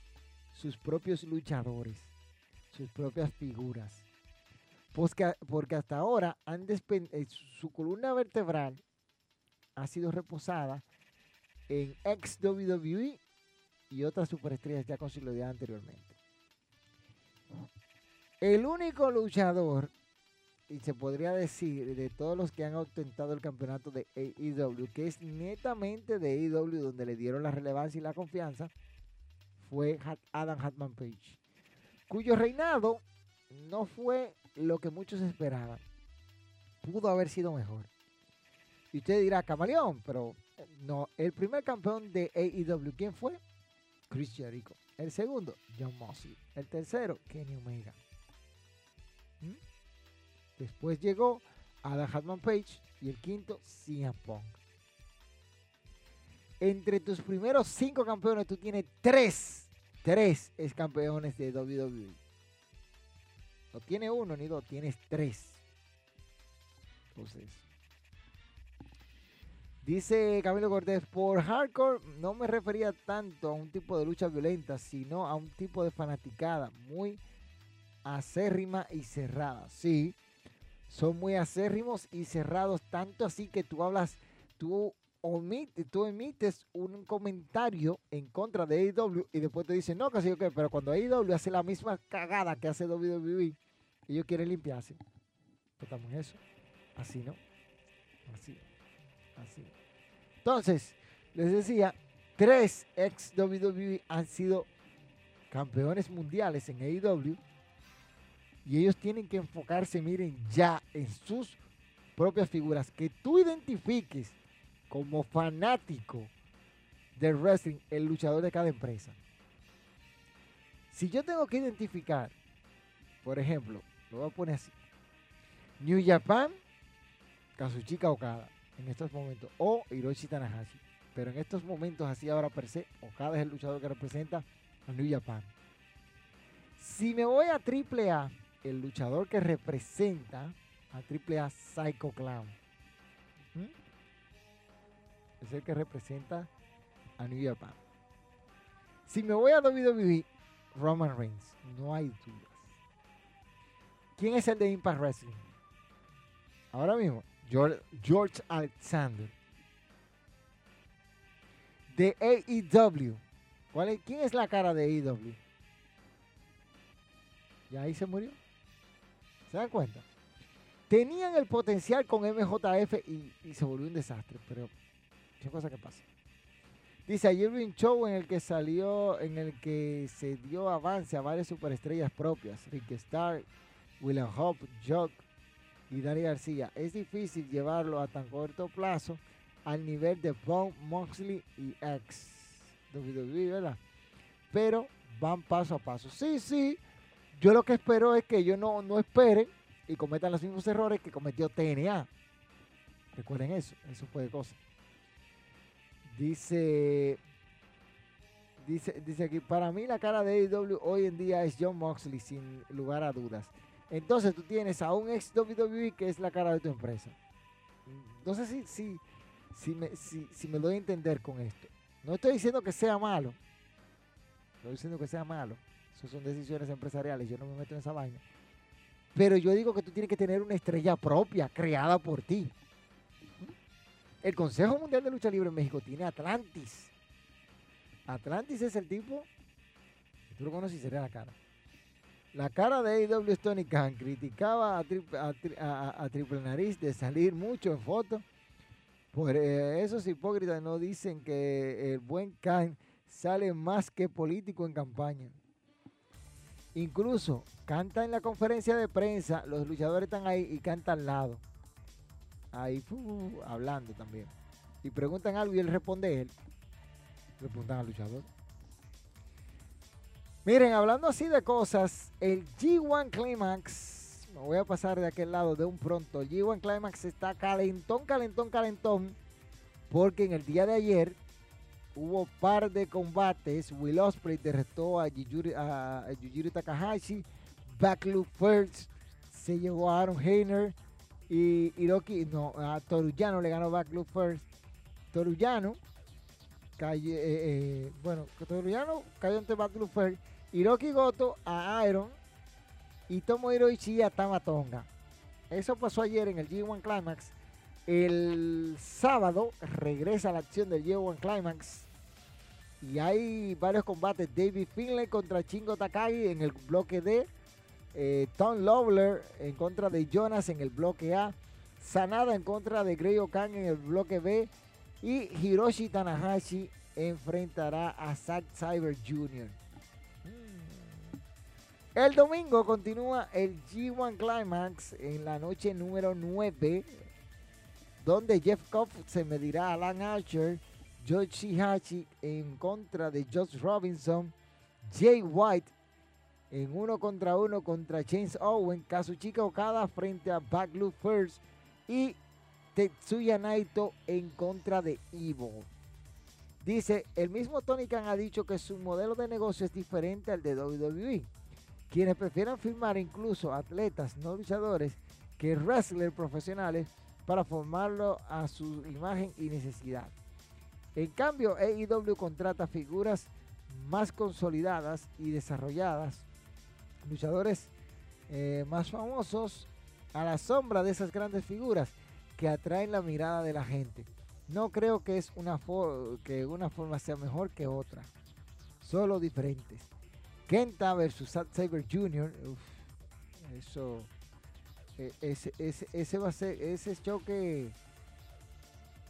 sus propios luchadores, sus propias figuras. Porque, porque hasta ahora han eh, su columna vertebral ha sido reposada en ex WWE y otras superestrellas ya consolidadas anteriormente. El único luchador y se podría decir de todos los que han ostentado el campeonato de AEW, que es netamente de AEW donde le dieron la relevancia y la confianza, fue Adam Hatman Page, cuyo reinado no fue lo que muchos esperaban. Pudo haber sido mejor. Y usted dirá, camaleón, pero eh, no, el primer campeón de AEW, ¿quién fue? Chris Jericho. El segundo, John Mosley. El tercero, Kenny Omega. ¿Mm? Después llegó Adam Hatman Page y el quinto, CM Punk. Entre tus primeros cinco campeones, tú tienes tres, tres es campeones de WWE. No tiene uno ni dos, tienes tres. Entonces, dice Camilo Cortés, por hardcore no me refería tanto a un tipo de lucha violenta, sino a un tipo de fanaticada muy acérrima y cerrada. Sí, son muy acérrimos y cerrados, tanto así que tú hablas, tú, emites un comentario en contra de AEW y después te dicen, no, casi que, pero cuando AEW hace la misma cagada que hace WWE, ellos quieren limpiarse. Tratamos eso. Así, ¿no? Así. Así. Entonces, les decía, tres ex WWE han sido campeones mundiales en AEW y ellos tienen que enfocarse, miren, ya en sus propias figuras. Que tú identifiques como fanático del wrestling el luchador de cada empresa. Si yo tengo que identificar, por ejemplo, lo voy a poner así. New Japan, Kazuchika Okada, en estos momentos. O Hiroshi Tanahashi. Pero en estos momentos, así ahora per se, Okada es el luchador que representa a New Japan. Si me voy a AAA, el luchador que representa a AAA Psycho Clown. Es el que representa a New Japan. Si me voy a WWE, Roman Reigns, no hay dudas. ¿Quién es el de Impact Wrestling? Ahora mismo, George, Alexander. De AEW. ¿Cuál ¿Quién es la cara de AEW? Y ahí se murió. ¿Se dan cuenta? Tenían el potencial con MJF y, se volvió un desastre, pero qué cosa que pasa. Dice, ayer vi un show en el que salió, en el que se dio avance a varias superestrellas propias, Rick Starr, William Hope, Jock y Dani García. Es difícil llevarlo a tan corto plazo al nivel de Bone, Moxley y X WWE, ¿verdad? Pero van paso a paso. Sí, sí, yo lo que espero es que ellos no, no esperen y cometan los mismos errores que cometió TNA. Recuerden eso, eso fue de cosa. Dice, dice, dice aquí, para mí la cara de AEW hoy en día es John Moxley, sin lugar a dudas. Entonces tú tienes a un ex WWE que es la cara de tu empresa. No sé si, si, si, me, si me doy a entender con esto. No estoy diciendo que sea malo. Estoy diciendo que sea malo. Esas son decisiones empresariales, yo no me meto en esa vaina. Pero yo digo que tú tienes que tener una estrella propia, creada por ti. El Consejo Mundial de Lucha Libre en México tiene Atlantis. Atlantis es el tipo. Tú lo conoces y sería la cara. La cara de AEW Tony Khan criticaba a, Triple Nariz de salir mucho en fotos. Por eh, esos hipócritas no dicen que el buen Khan sale más que político en campaña. Incluso canta en la conferencia de prensa, los luchadores están ahí y canta al lado. Ahí hablando también. Y preguntan algo y él responde él. Preguntan al luchador. Miren, hablando así de cosas, el G1 Climax, me voy a pasar de aquel lado de un pronto. El G1 Climax está calentón, calentón, calentón, porque en el día de ayer hubo par de combates. Will Ospreay derrotó a Yujiri, Takahashi. Backloop First se llevó a Aaron Heiner. Y Hiroki, no, a Toruyano le ganó Backloop First. Toruyano cayó, eh, eh, bueno, Toruyano cayó ante Backloop First. Hiroki Goto a Iron. Y Tomohiro Ishii a Tamatonga. Eso pasó ayer en el G1 Climax. El sábado regresa la acción del G1 Climax y hay varios combates. David Finlay contra Chingo Takagi en el bloque D. Eh, Tom Lawler en contra de Jonas en el bloque A. Sanada en contra de Grey Okan en el bloque B. Y Hiroshi Tanahashi enfrentará a Zack Cyber Jr. El domingo continúa el G1 Climax en la noche número 9, donde Jeff Koff se medirá a Alan Archer George Shihachi en contra de Josh Robinson, Jay White en uno contra uno contra James Owen, Kazuchika Okada frente a Backloop First y Tetsuya Naito en contra de Evil. Dice, el mismo Tony Khan ha dicho que su modelo de negocio es diferente al de WWE. Quienes prefieren firmar incluso atletas no luchadores que wrestlers profesionales para formarlo a su imagen y necesidad. En cambio, AEW contrata figuras más consolidadas y desarrolladas, luchadores eh, más famosos a la sombra de esas grandes figuras que atraen la mirada de la gente. No creo que, es una que una forma sea mejor que otra, solo diferentes. Kenta versus Saber Jr. eso, e, ese, ese, ese va a ser, ese choque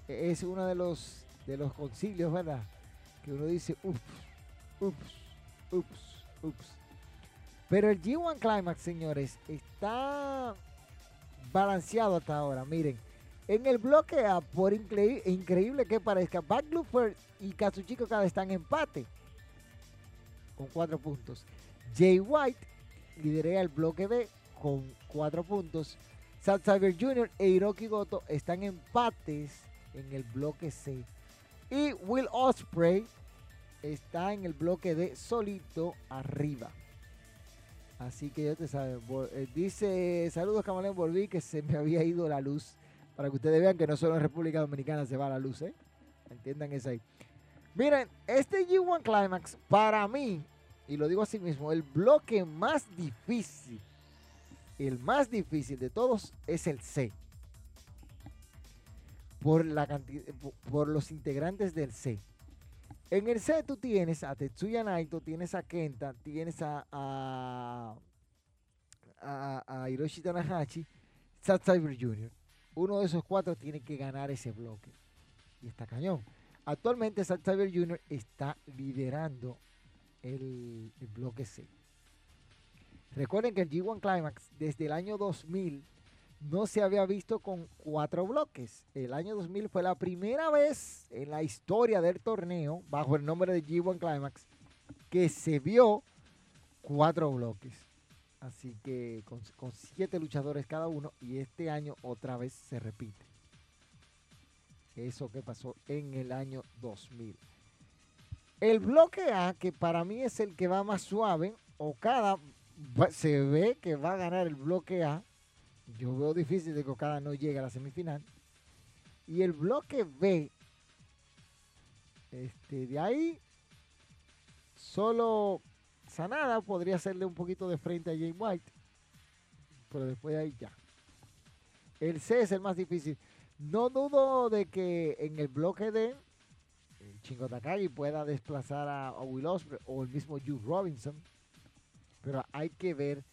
es uno de los de los concilios, ¿verdad? Que uno dice, ups, ups, ups, ups. Pero el G1 Climax, señores, está balanceado hasta ahora. Miren, en el bloque por increíble que parezca, Backlooper y Kazuchika cada están en empate con cuatro puntos. Jay White lidera el bloque B con cuatro puntos. Zack Cyber Jr. e Hiroki Goto están empates en el bloque C y Will Osprey está en el bloque de solito arriba. Así que ya te saben. Eh, dice, saludos Camalén, volví que se me había ido la luz. Para que ustedes vean que no solo en República Dominicana se va la luz, ¿eh? Entiendan eso ahí. Miren, este G1 Climax, para mí, y lo digo así mismo, el bloque más difícil, el más difícil de todos es el C por, la por los integrantes del C. En el C tú tienes a Tetsuya Naito, tienes a Kenta, tienes a, a, a, Hiroshi Tanahashi, Jr. Uno de esos cuatro tiene que ganar ese bloque. Y está cañón. Actualmente Zack Cyber Jr. está liderando el, el bloque C. Recuerden que el G1 Climax desde el año 2000 no se había visto con cuatro bloques. El año 2000 fue la primera vez en la historia del torneo, bajo el nombre de G1 Climax, que se vio cuatro bloques. Así que con, siete luchadores cada uno y este año otra vez se repite. Eso que pasó en el año 2000. El bloque A, que para mí es el que va más suave, o cada se ve que va a ganar el bloque A yo veo difícil de que Okada no llegue a la semifinal. Y el bloque B, este, de ahí, solo Sanada podría hacerle un poquito de frente a Jay White. Pero después de ahí ya. El C es el más difícil. No dudo de que en el bloque de Chingo Takagi pueda desplazar a, Will Ospreay o el mismo Hugh Robinson. Pero hay que ver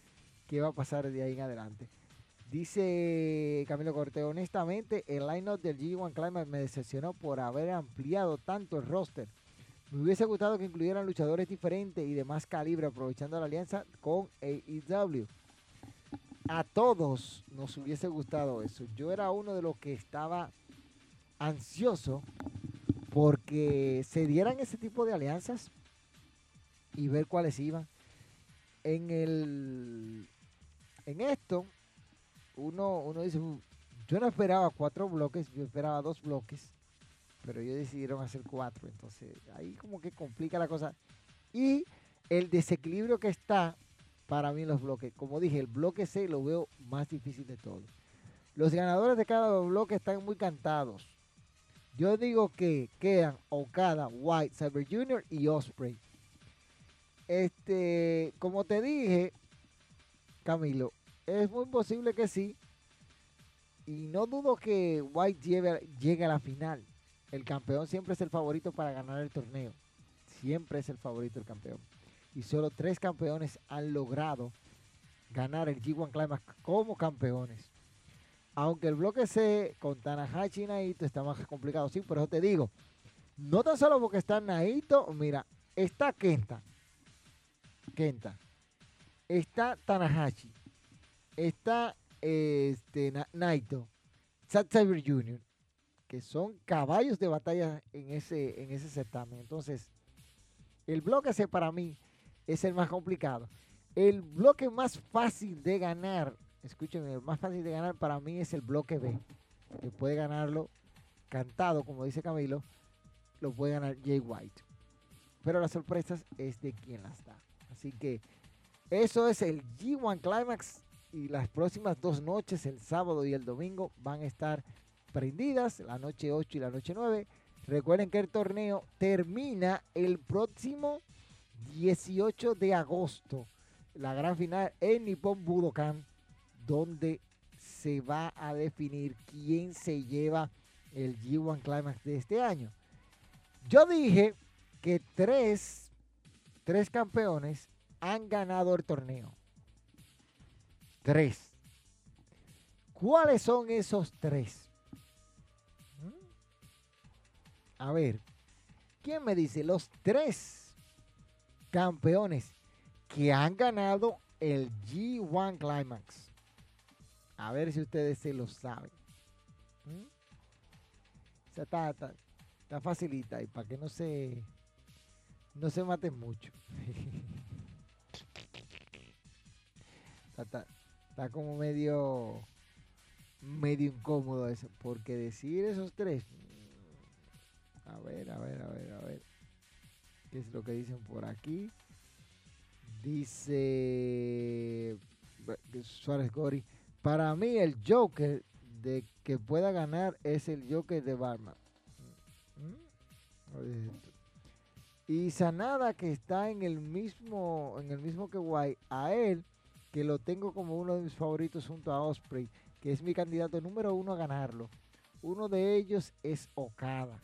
qué va a pasar de ahí en adelante. Dice Camilo Corte, honestamente, el line-up del G1 Climax me decepcionó por haber ampliado tanto el roster. Me hubiese gustado que incluyeran luchadores diferentes y de más calibre, aprovechando la alianza con AEW. A todos nos hubiese gustado eso. Yo era uno de los que estaba ansioso porque se dieran ese tipo de alianzas y ver cuáles iban. En el en esto, uno, uno dice, uh, yo no esperaba cuatro bloques, yo esperaba dos bloques, pero ellos decidieron hacer cuatro, entonces ahí como que complica la cosa. Y el desequilibrio que está para mí los bloques, como dije, el bloque C lo veo más difícil de todo. Los ganadores de cada bloque están muy cantados. Yo digo que quedan Okada, White, Cyber Jr. y Osprey. Este, como te dije, Camilo, es muy posible que sí. Y no dudo que White llegue, a la final. El campeón siempre es el favorito para ganar el torneo. Siempre es el favorito el campeón. Y solo tres campeones han logrado ganar el G1 Climax como campeones. Aunque el bloque C con Tanahashi y Naito está más complicado, sí, por eso te digo, no tan solo porque está Naito, mira, está Kenta, Kenta, está Tanahashi, está este, Naito, Zack Jr., que son caballos de batalla en ese, en ese certamen. Entonces, el bloque C para mí es el más complicado. El bloque más fácil de ganar escúchenme, el más fácil de ganar para mí es el bloque B, que puede ganarlo cantado, como dice Camilo, lo puede ganar Jay White. Pero las sorpresas es de quien las da. Así que eso es el G1 Climax y las próximas dos noches, el sábado y el domingo, van a estar prendidas, la noche 8 y la noche 9. Recuerden que el torneo termina el próximo 18 de agosto. La gran final en Nippon Budokan donde se va a definir quién se lleva el G1 Climax de este año. Yo dije que tres, tres campeones han ganado el torneo. Tres. ¿Cuáles son esos tres? ¿Mm? A ver, ¿quién me dice los tres campeones que han ganado el G1 Climax? A ver si ustedes se lo saben. ¿Mm? O sea, está, está, facilita y para que no se no se maten mucho. está, como medio medio incómodo eso, porque decir esos tres. Mm, a ver, a ver, a ver, a ver. ¿Qué es lo que dicen por aquí? Dice Suárez Gori. Para mí el Joker de que pueda ganar es el Joker de Batman. ¿Mm? Y Sanada que está en el mismo en el mismo que White, a él que lo tengo como uno de mis favoritos junto a Osprey, que es mi candidato número uno a ganarlo. Uno de ellos es Okada.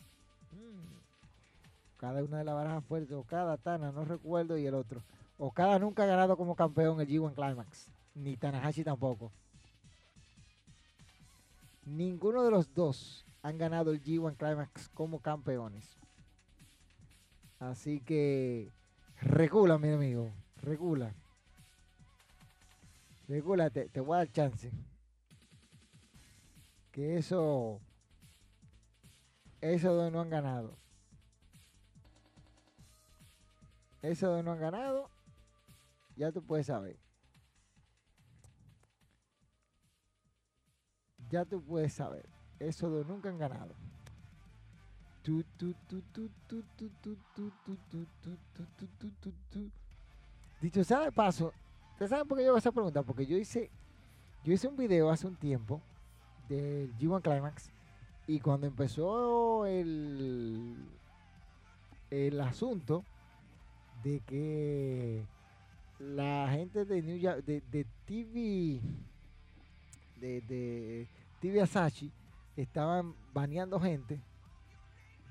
Cada una de las barajas fuertes, Okada, Tana, no recuerdo, y el otro. Okada nunca ha ganado como campeón el G1 Climax, ni Tanahashi tampoco. Ninguno de los dos han ganado el G1 Climax como campeones. Así que regula, mi amigo. Regula. Regula, te, voy a dar chance. Que eso. Dos no han ganado. Dos no han ganado. Ya tú puedes saber. ya tú puedes saber. Eso de nunca han ganado. Dicho sea de paso, ¿ustedes saben por qué yo hago esa pregunta? Porque yo hice, yo hice un video hace un tiempo del G1 Climax y cuando empezó el, el asunto de que la gente de New York, de, de TV, de, de TV Asachi estaban baneando gente,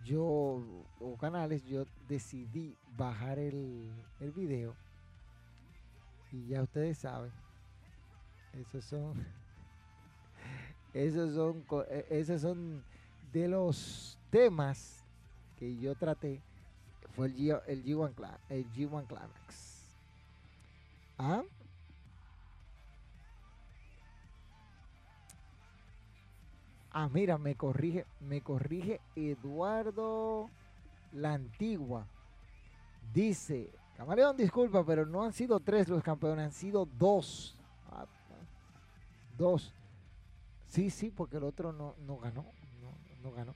yo, o canales, yo decidí bajar el, el video. Y ya ustedes saben, esos son, esos son, e, esos son de los temas que yo traté. Fue el, G, el G1, el G1 Climax. ¿Ah? Ah, mira, me corrige, me corrige Eduardo La Antigua. Dice, Camaleón, disculpa, pero no han sido tres los campeones, han sido dos. Ah, dos. Sí, sí, porque el otro no, no ganó. No, ganó.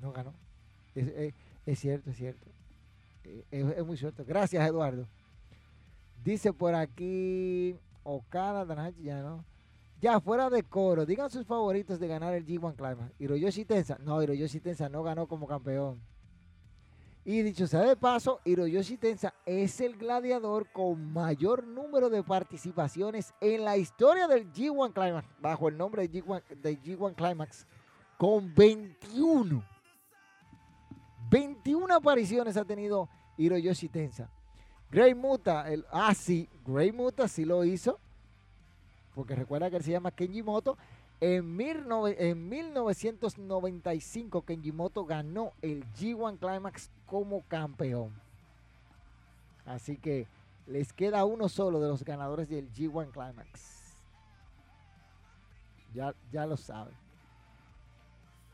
No ganó. Eh, cierto, es cierto. Eh, es, muy cierto. Gracias, Eduardo. Dice por aquí Okada, ya no. Ya, fuera de coro, digan sus favoritos de ganar el G1 Climax. Hiroyoshi Tensa. No, Hiroyoshi Tensa no ganó como campeón. Y dicho sea de paso, Hiroyoshi Tensa es el gladiador con mayor número de participaciones en la historia del G1 Climax, bajo el nombre de G1, de G1 Climax, con 21. 21 apariciones ha tenido Hiroyoshi Tensa. Grey Muta, el, ah sí, Grey Muta sí lo hizo porque recuerda que él se llama Kenji Moto. En, 1995 Kenji Moto ganó el G1 Climax como campeón. Así que les queda uno solo de los ganadores del G1 Climax. Ya, ya lo saben.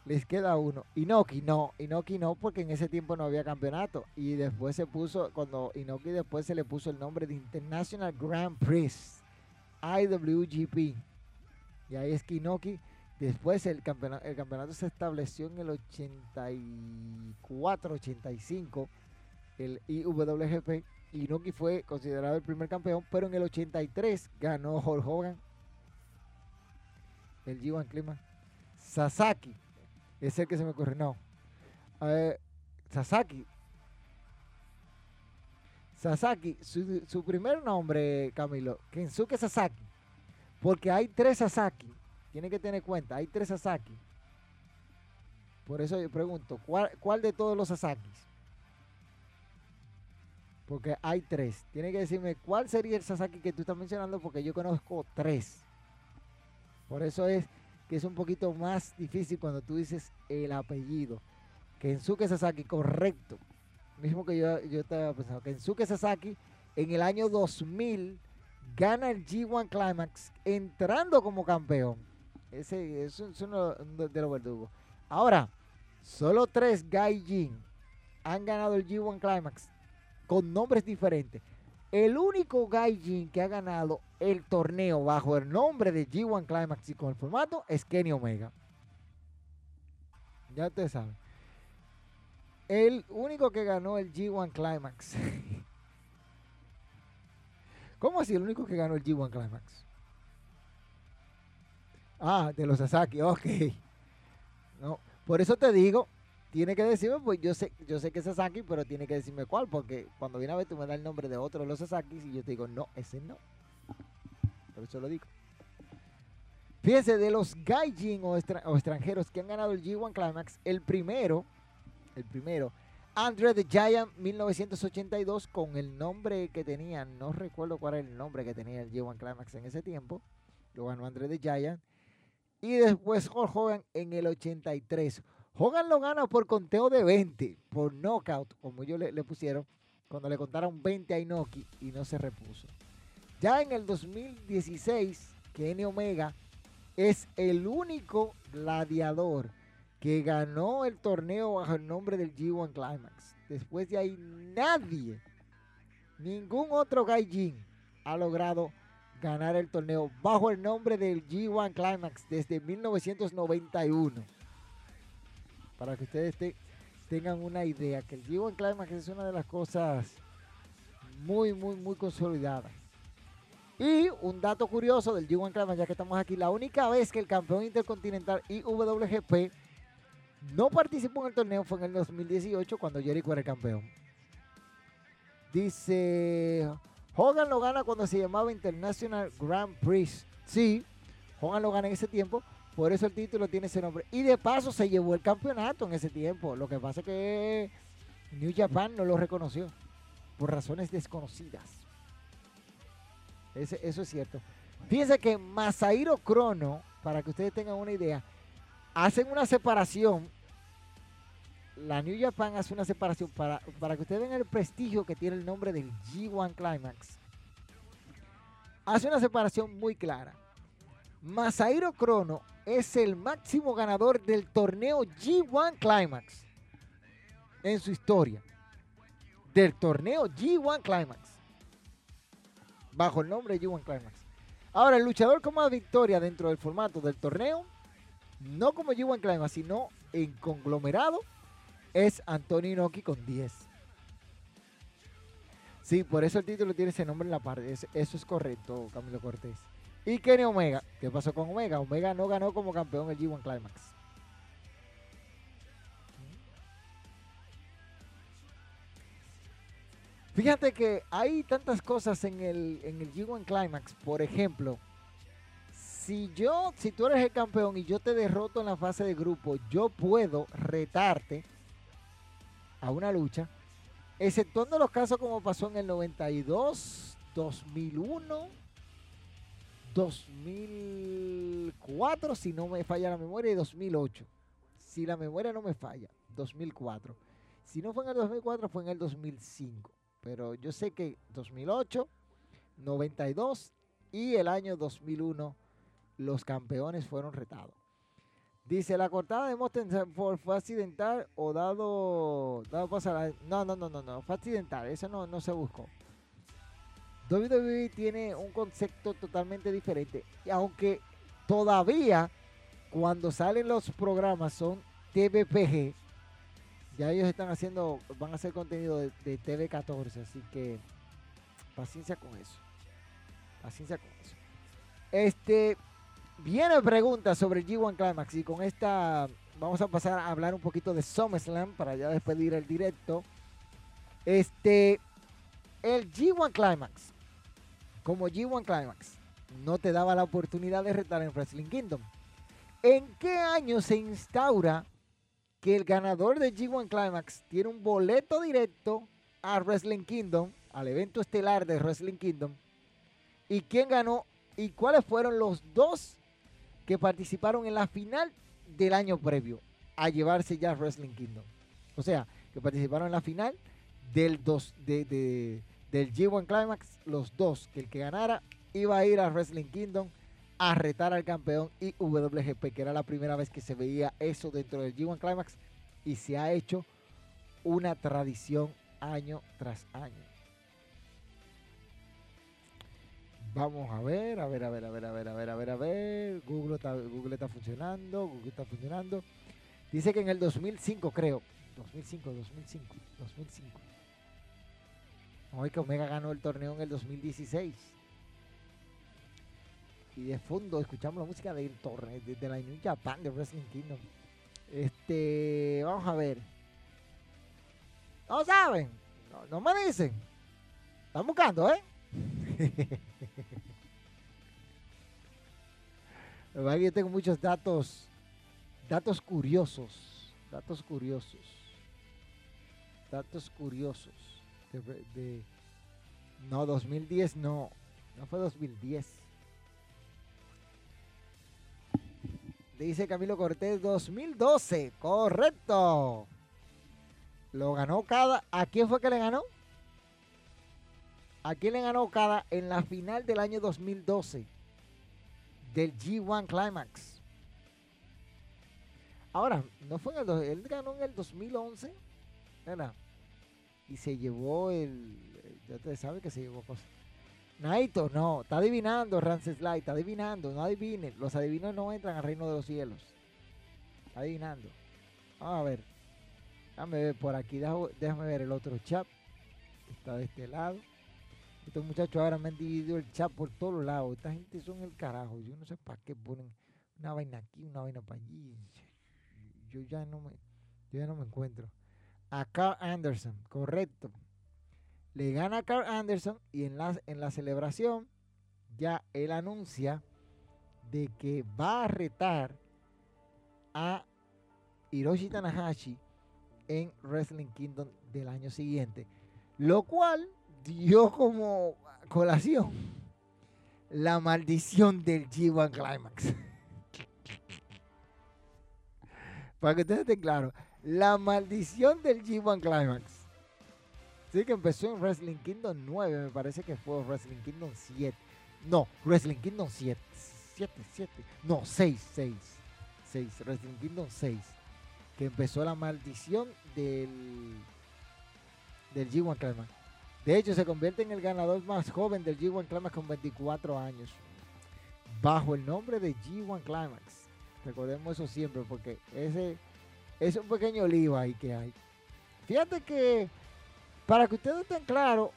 Les queda uno. Inoki no, Inoki no, porque en ese tiempo no había campeonato. Y después se puso, cuando Inoki después se le puso el nombre de International Grand Prix. IWGP. Y ahí es Kinoki. Después el campeonato, el campeonato se estableció en el 84, 85, el IWGP. Inoki fue considerado el primer campeón, pero en el 83 ganó Hulk Hogan el G1 Clima. Sasaki es el que se me ocurre. No. Sasaki. Sasaki, su, primer nombre, Camilo, Kensuke Sasaki. Porque hay tres Sasaki. Tiene que tener cuenta, hay tres Sasaki. Por eso yo pregunto, ¿cuál, de todos los Sasakis? Porque hay tres. Tiene que decirme cuál sería el Sasaki que tú estás mencionando porque yo conozco tres. Por eso es que es un poquito más difícil cuando tú dices el apellido. Kensuke Sasaki, correcto. Mismo que yo, yo estaba pensando. Kensuke Sasaki en el año 2000 gana el G1 Climax entrando como campeón. Ese es uno de los verdugos. Ahora, solo tres Gaijin han ganado el G1 Climax con nombres diferentes. El único Gaijin que ha ganado el torneo bajo el nombre de G1 Climax y con el formato es Kenny Omega. Ya ustedes saben. El único que ganó el G1 Climax ¿Cómo así el único que ganó el G1 Climax? Ah, de los Sasaki, ok. No, por eso te digo, tiene que decirme, pues yo sé, yo sé que es Sasaki, pero tiene que decirme cuál, porque cuando viene a ver tú me das el nombre de otro de los Sasaki y yo te digo, no, ese no. Por eso lo digo. Fíjense, de los Gaijin o, o extranjeros que han ganado el G1 Climax, el primero, el primero Andre the Giant 1982 con el nombre que tenía, no recuerdo cuál era el nombre que tenía el G1 Climax en ese tiempo, lo ganó Andre the Giant. Y después Hulk Hogan en el 83. Hogan lo gana por conteo de 20, por knockout, como ellos le, pusieron, cuando le contaron 20 a Inoki y no se repuso. Ya en el 2016, Kenny Omega es el único gladiador que ganó el torneo bajo el nombre del G1 Climax. Después de ahí nadie, ningún otro Gaijin ha logrado ganar el torneo bajo el nombre del G1 Climax desde 1991. Para que ustedes tengan una idea, que el G1 Climax es una de las cosas muy, muy, muy consolidadas. Y un dato curioso del G1 Climax, ya que estamos aquí, la única vez que el campeón intercontinental IWGP no participó en el torneo, fue en el 2018 cuando Jericho era el campeón. Dice, Hogan lo gana cuando se llamaba International Grand Prix. Sí, Hogan lo gana en ese tiempo Por eso el título tiene ese nombre. Y de paso se llevó el campeonato en ese tiempo. Lo que pasa es que New Japan no lo reconoció. Por razones desconocidas. eso es cierto. Fíjense que Masahiro Crono, para que ustedes tengan una idea, hacen una separación. La New Japan hace una separación para, para que ustedes vean el prestigio que tiene el nombre del G1 Climax. Hace una separación muy clara. Masahiro Crono es el máximo ganador del torneo G1 Climax en su historia. Del torneo G1 Climax. Bajo el nombre G1 Climax. Ahora, el luchador con más victoria dentro del formato del torneo, no como G1 Climax, sino en conglomerado, es Antonio Inoki con 10. Sí, por eso el título tiene ese nombre en la parte. Eso es correcto, Camilo Cortés. Y Kenny Omega. ¿Qué pasó con Omega? Omega no ganó como campeón el G1 Climax. Fíjate que hay tantas cosas en el, en el G1 Climax. Por ejemplo, si yo, si tú eres el campeón y yo te derroto en la fase de grupo, yo puedo retarte a una lucha, exceptuando los casos como pasó en el 92, 2001 2004, si no me falla la memoria, y 2008. Si la memoria no me falla, 2004. Si no fue en el 2004, fue en el 2005. Pero yo sé que 2008, 92 y el año 2001 los campeones fueron retados. Dice, la cortada de Mosten fue accidental o dado, dado pasar. No, no, no, no, no, fue accidental, eso no, no se buscó. WWE tiene un concepto totalmente diferente. Y aunque todavía cuando salen los programas son TVPG, ya ellos están haciendo, van a hacer contenido de, TV14, así que paciencia con eso. Paciencia con eso. Este, viene pregunta sobre el G1 Climax y con esta vamos a pasar a hablar un poquito de SummerSlam para ya despedir el directo. Este, el G1 Climax como G1 Climax no te daba la oportunidad de retar en Wrestling Kingdom. ¿En qué año se instaura que el ganador de G1 Climax tiene un boleto directo a Wrestling Kingdom, al evento estelar de Wrestling Kingdom? ¿Y quién ganó? ¿Y cuáles fueron los dos que participaron en la final del año previo a llevarse ya Wrestling Kingdom? O sea, que participaron en la final del, dos, de del G1 Climax, los dos, que el que ganara iba a ir a Wrestling Kingdom a retar al campeón IWGP, que era la primera vez que se veía eso dentro del G1 Climax y se ha hecho una tradición año tras año. Vamos a ver, a ver, a ver, a ver, a ver, a ver, a ver, a ver. Google está, Google está funcionando, Google está funcionando. Dice que en el 2005, creo. 2005, 2005, 2005. Hoy que Omega ganó el torneo en el 2016. Y de fondo escuchamos la música del torneo, de, la New Japan de Wrestling Kingdom. Este, vamos a ver. No saben, no, me dicen. Están buscando, ¿eh? Yo tengo muchos datos, datos curiosos, datos curiosos, datos curiosos de, no, 2010 no, no fue 2010. Dice Camilo Cortés 2012, correcto. Lo ganó cada. ¿A quién fue que le ganó? ¿A quién le ganó cada en la final del año 2012 del G1 Climax? Ahora, no fue en el. Él ganó en el 2011. ¿Verdad? Y se llevó el. Ya te sabe que se llevó cosas. Naito, no, está adivinando Light, está adivinando, no adivinen. Los adivinos no entran al reino de los cielos. Está adivinando. Vamos a ver. Déjame ver por aquí, déjame ver el otro chat. Está de este lado. Estos muchachos ahora me han dividido el chat por todos lados. Esta gente son el carajo. Yo no sé para qué ponen una vaina aquí, una vaina para allí. Yo ya no me, yo ya no me encuentro a Carl Anderson, correcto. Le gana a Carl Anderson y en la, en la celebración ya él anuncia de que va a retar a Hiroshi Tanahashi en Wrestling Kingdom del año siguiente, lo cual dio como colación la maldición del G1 Climax. Para que ustedes estén claros, la maldición del G1 Climax. Sí, que empezó en Wrestling Kingdom 9, me parece que fue Wrestling Kingdom 7. No, Wrestling Kingdom 7. 7, 7. No, 6, 6. 6. Wrestling Kingdom 6. Que empezó la maldición del, del G1 Climax. De hecho, se convierte en el ganador más joven del G1 Climax con 24 años. Bajo el nombre de G1 Climax. Recordemos eso siempre porque ese es un pequeño lío ahí que hay. Fíjate que, para que ustedes estén claros,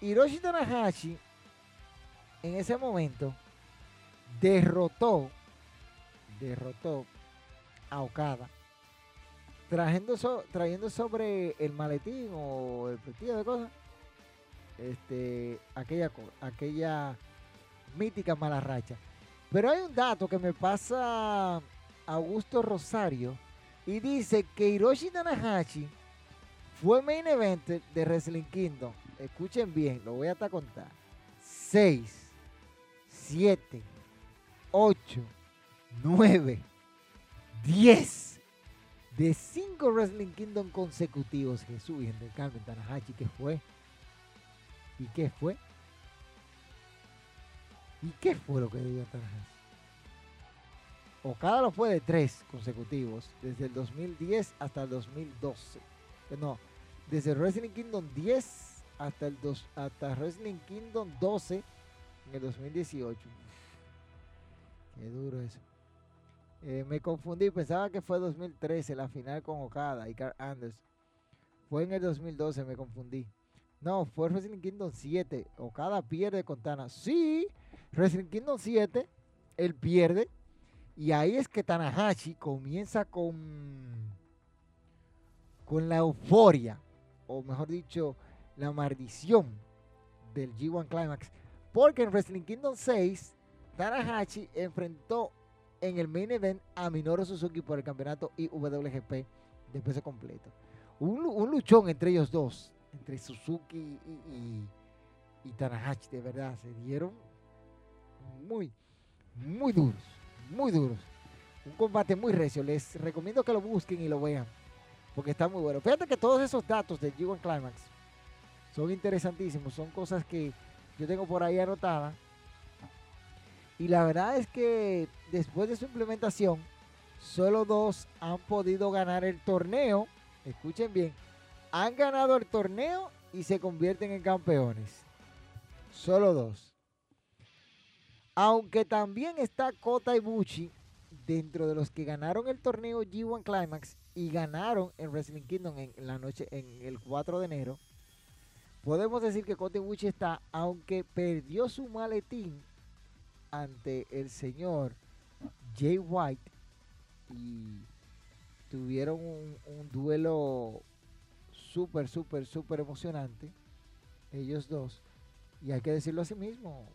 Hiroshi Tanahashi en ese momento derrotó, derrotó a Okada, trayendo, trayendo sobre el maletín o el platillo de cosas, este, aquella, aquella mítica mala racha. Pero hay un dato que me pasa Augusto Rosario y dice que Hiroshi Tanahashi fue main event de Wrestling Kingdom. Escuchen bien, lo voy a hasta contar. 6, 7, 8, 9, 10 de 5 Wrestling Kingdom consecutivos. Jesús, y del Carmen Tanahashi, ¿qué fue? ¿Y qué fue? ¿Y qué fue lo que dio Tanahashi? Okada lo fue de tres consecutivos, desde el 2010 hasta el 2012. Eh, no, desde Wrestling Kingdom 10 hasta el dos, hasta Wrestling Kingdom 12 en el 2018. Qué duro eso. Eh, me confundí, pensaba que fue 2013 la final con Okada y Carl Anders. Fue en el 2012, me confundí. No, fue Wrestling Kingdom 7. Okada pierde con Tana. Sí, Wrestling Kingdom 7, él pierde. Y ahí es que Tanahashi comienza con, con la euforia, o mejor dicho, la maldición del G1 Climax. Porque en Wrestling Kingdom 6, Tanahashi enfrentó en el main event a Minoru Suzuki por el campeonato IWGP de peso completo. Un, luchón entre ellos dos, entre Suzuki y, y Tanahashi, de verdad, se dieron muy, muy duros muy duros. Un combate muy recio. Les recomiendo que lo busquen y lo vean. Porque está muy bueno. Fíjate que todos esos datos del G1 Climax son interesantísimos. Son cosas que yo tengo por ahí anotadas. Y la verdad es que después de su implementación, solo dos han podido ganar el torneo. Escuchen bien. Han ganado el torneo y se convierten en campeones. Solo dos. Aunque también está Kota Ibushi dentro de los que ganaron el torneo G1 Climax y ganaron en Wrestling Kingdom en la noche en el 4 de enero. Podemos decir que Kota Ibushi está, aunque perdió su maletín ante el señor Jay White y tuvieron un, un duelo súper, súper, súper emocionante. Ellos dos. Y hay que decirlo así mismo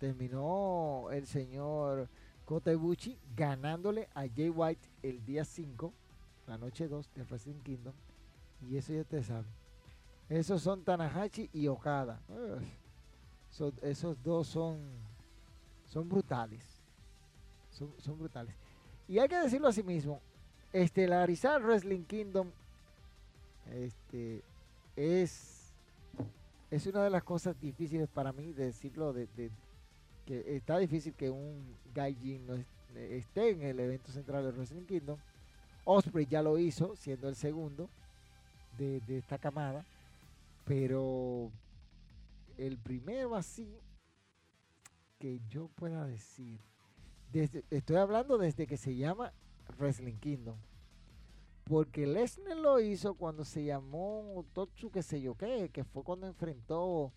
terminó el señor Kota Ibushi ganándole a Jay White el día 5, la noche 2 de Wrestling Kingdom. Y eso ya te saben. Esos son Tanahashi y Okada. esos dos son, son brutales. Son, brutales. Y hay que decirlo así mismo. Estelarizar Wrestling Kingdom este, es, es una de las cosas difíciles para mí decirlo de, está difícil que un Gaijin no esté en el evento central de Wrestling Kingdom. Osprey ya lo hizo, siendo el segundo de, esta camada. Pero el primero así que yo pueda decir. Desde, estoy hablando desde que se llama Wrestling Kingdom. Porque Lesnar lo hizo cuando se llamó Totsu, que sé yo qué, que fue cuando enfrentó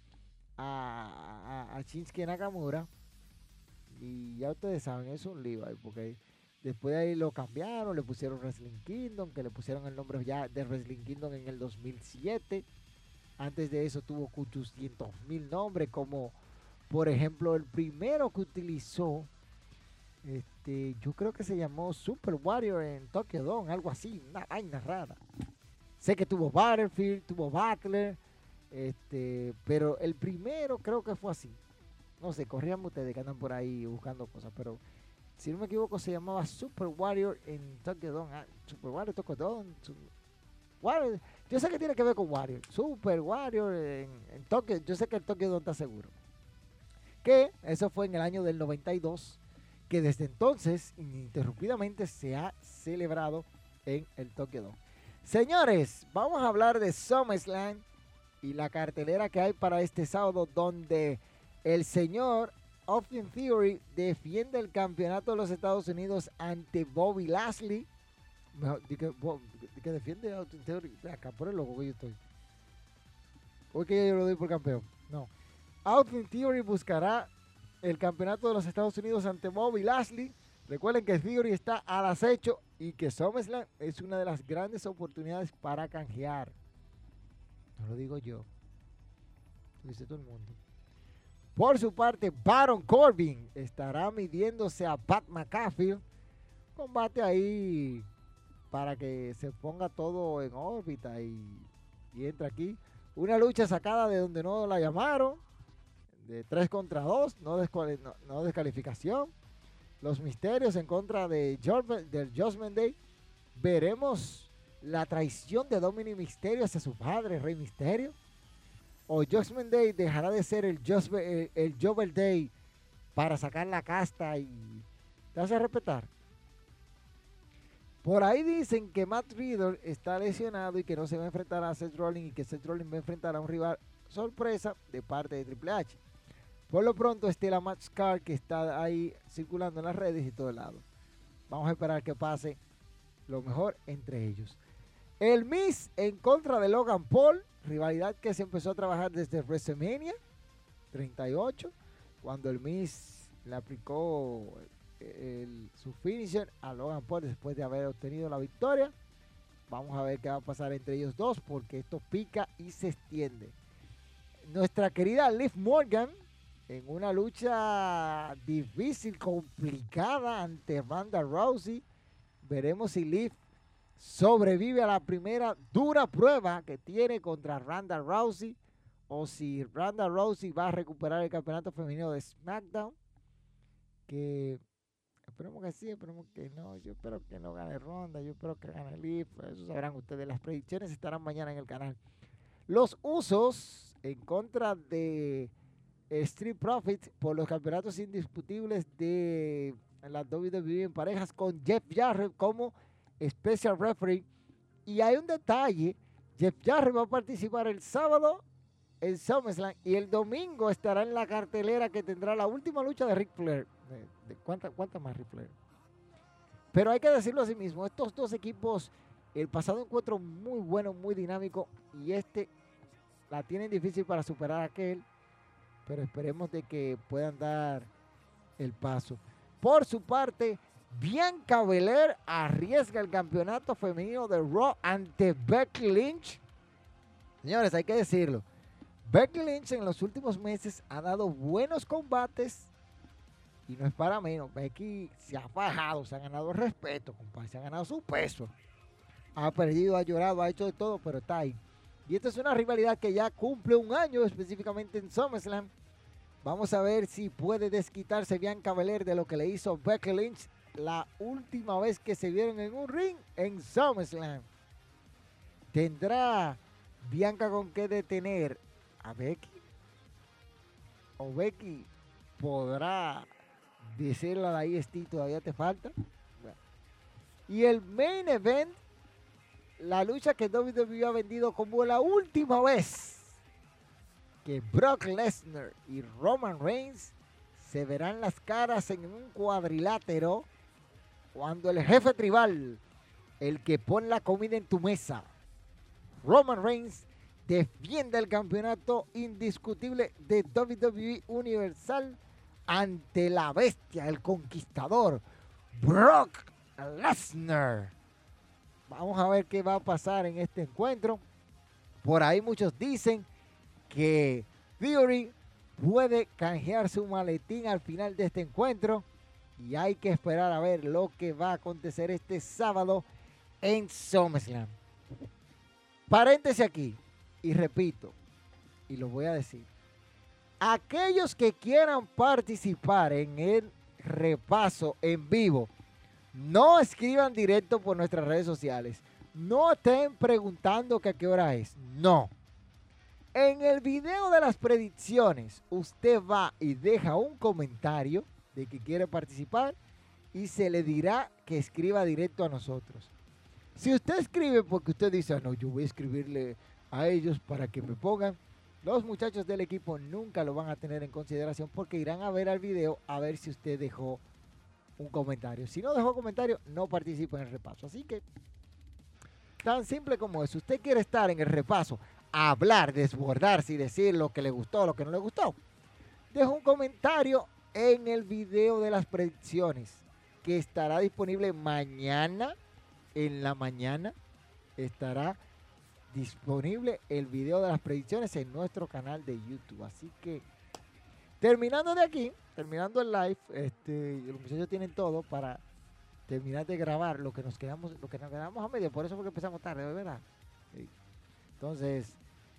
a, a, a Shinsuke Nakamura. Y ya ustedes saben, es un ahí, porque después de ahí lo cambiaron, le pusieron Wrestling Kingdom, que le pusieron el nombre ya de Wrestling Kingdom en el 2007. Antes de eso tuvo 800 mil nombres, como por ejemplo el primero que utilizó Este, yo creo que se llamó Super Warrior en Tokyo Dome, algo así, una vaina rara. Sé que tuvo Battlefield, tuvo Butler, este, pero el primero creo que fue así. No sé, corrían ustedes que andan por ahí buscando cosas, pero si no me equivoco se llamaba Super Warrior en Tokyo. Ah, Super Warrior, Tokyo Dome. Warrior. Yo sé que tiene que ver con Warrior. Super Warrior en, Tokyo. Yo sé que el Tokyo Dome está seguro. Que eso fue en el año del 92. Que desde entonces ininterrumpidamente se ha celebrado en el Tokyo Dome. Señores, vamos a hablar de SummerSlam y la cartelera que hay para este sábado donde el señor Austin Theory defiende el campeonato de los Estados Unidos ante Bobby Lashley. que, defiende Austin Theory. Acá por el loco que yo estoy. Hoy que yo lo doy por campeón. No. Austin Theory buscará el campeonato de los Estados Unidos ante Bobby Lashley. Recuerden que Theory está al acecho y que SummerSlam es una de las grandes oportunidades para canjear. No lo digo yo. Lo dice todo el mundo. Por su parte, Baron Corbin estará midiéndose a Pat McAfee. Combate ahí para que se ponga todo en órbita y, y entra aquí. Una lucha sacada de donde no la llamaron. De 3 contra 2, no, no descalificación los misterios en contra de del Judgment Day. Veremos la traición de Dominic Misterio hacia su padre, Rey Misterio. O Judgment Day dejará de ser el, el Day para sacar la casta y te hace respetar. Por ahí dicen que Matt Riddle está lesionado y que no se va a enfrentar a Seth Rollins y que Seth Rollins va a enfrentar a un rival sorpresa de parte de Triple H. Por lo pronto, Estela Match Car que está ahí circulando en las redes y todo el lado. Vamos a esperar que pase lo mejor entre ellos. El Miss en contra de Logan Paul, rivalidad que se empezó a trabajar desde WrestleMania 38, cuando el Miss le aplicó su finisher a Logan Paul después de haber obtenido la victoria. Vamos a ver qué va a pasar entre ellos dos porque esto pica y se extiende. Nuestra querida Liv Morgan en una lucha difícil, complicada ante Ronda Rousey. Veremos si Liv sobrevive a la primera dura prueba que tiene contra Ronda Rousey o si Ronda Rousey va a recuperar el campeonato femenino de SmackDown. Que esperemos que sí, esperemos que no. Yo espero que no gane Ronda, yo espero que gane Liv. Eso sabrán ustedes. Las predicciones estarán mañana en el canal. Los usos en contra de Street Profits por los campeonatos indiscutibles de la WWE en parejas con Jeff Jarrett como Special Referee. Y hay un detalle, Jeff Jarrett va a participar el sábado en SummerSlam y el domingo estará en la cartelera que tendrá la última lucha de Ric Flair. ¿De, cuánta, más Ric Flair? Pero hay que decirlo así mismo, estos dos equipos, el pasado encuentro muy bueno, muy dinámico y este la tienen difícil para superar aquel pero esperemos de que puedan dar el paso. Por su parte, Bianca Belair arriesga el campeonato femenino de Raw ante Becky Lynch. Señores, hay que decirlo. Becky Lynch en los últimos meses ha dado buenos combates y no es para menos. Becky se ha fajado, se ha ganado respeto, compadre, se ha ganado su peso. Ha perdido, ha llorado, ha hecho de todo, pero está ahí. Y esta es una rivalidad que ya cumple un año específicamente en SummerSlam. Vamos a ver si puede desquitarse Bianca Belair de lo que le hizo Becky Lynch la última vez que se vieron en un ring en SummerSlam. ¿Tendrá Bianca con qué detener a Becky? ¿O Becky podrá decirle a la IST todavía te falta? Y el main event la lucha que WWE ha vendido como la última vez que Brock Lesnar y Roman Reigns se verán las caras en un cuadrilátero cuando el jefe tribal, el que pone la comida en tu mesa, Roman Reigns, defiende el campeonato indiscutible de WWE Universal ante la bestia, el conquistador, Brock Lesnar. Vamos a ver qué va a pasar en este encuentro. Por ahí muchos dicen que Theory puede canjear su maletín al final de este encuentro. Y hay que esperar a ver lo que va a acontecer este sábado en SummerSlam. Paréntese aquí. Y repito, y lo voy a decir. Aquellos que quieran participar en el repaso en vivo, no escriban directo por nuestras redes sociales. No estén preguntando a qué hora es. No. En el video de las predicciones, usted va y deja un comentario de que quiere participar y se le dirá que escriba directo a nosotros. Si usted escribe porque usted dice, ah, no, yo voy a escribirle a ellos para que me pongan, los muchachos del equipo nunca lo van a tener en consideración porque irán a ver al video a ver si usted dejó un comentario. Si no dejó comentario, no participa en el repaso. Así que, tan simple como eso. Usted quiere estar en el repaso, hablar, desbordarse y decir lo que le gustó, lo que no le gustó. Deja un comentario en el video de las predicciones que estará disponible mañana en la mañana. Estará disponible el video de las predicciones en nuestro canal de YouTube. Así que terminando de aquí, terminando el live, este, los muchachos tienen todo para terminar de grabar lo que nos quedamos, lo que nos quedamos a medio. Por eso fue que empezamos tarde, ¿verdad? Entonces,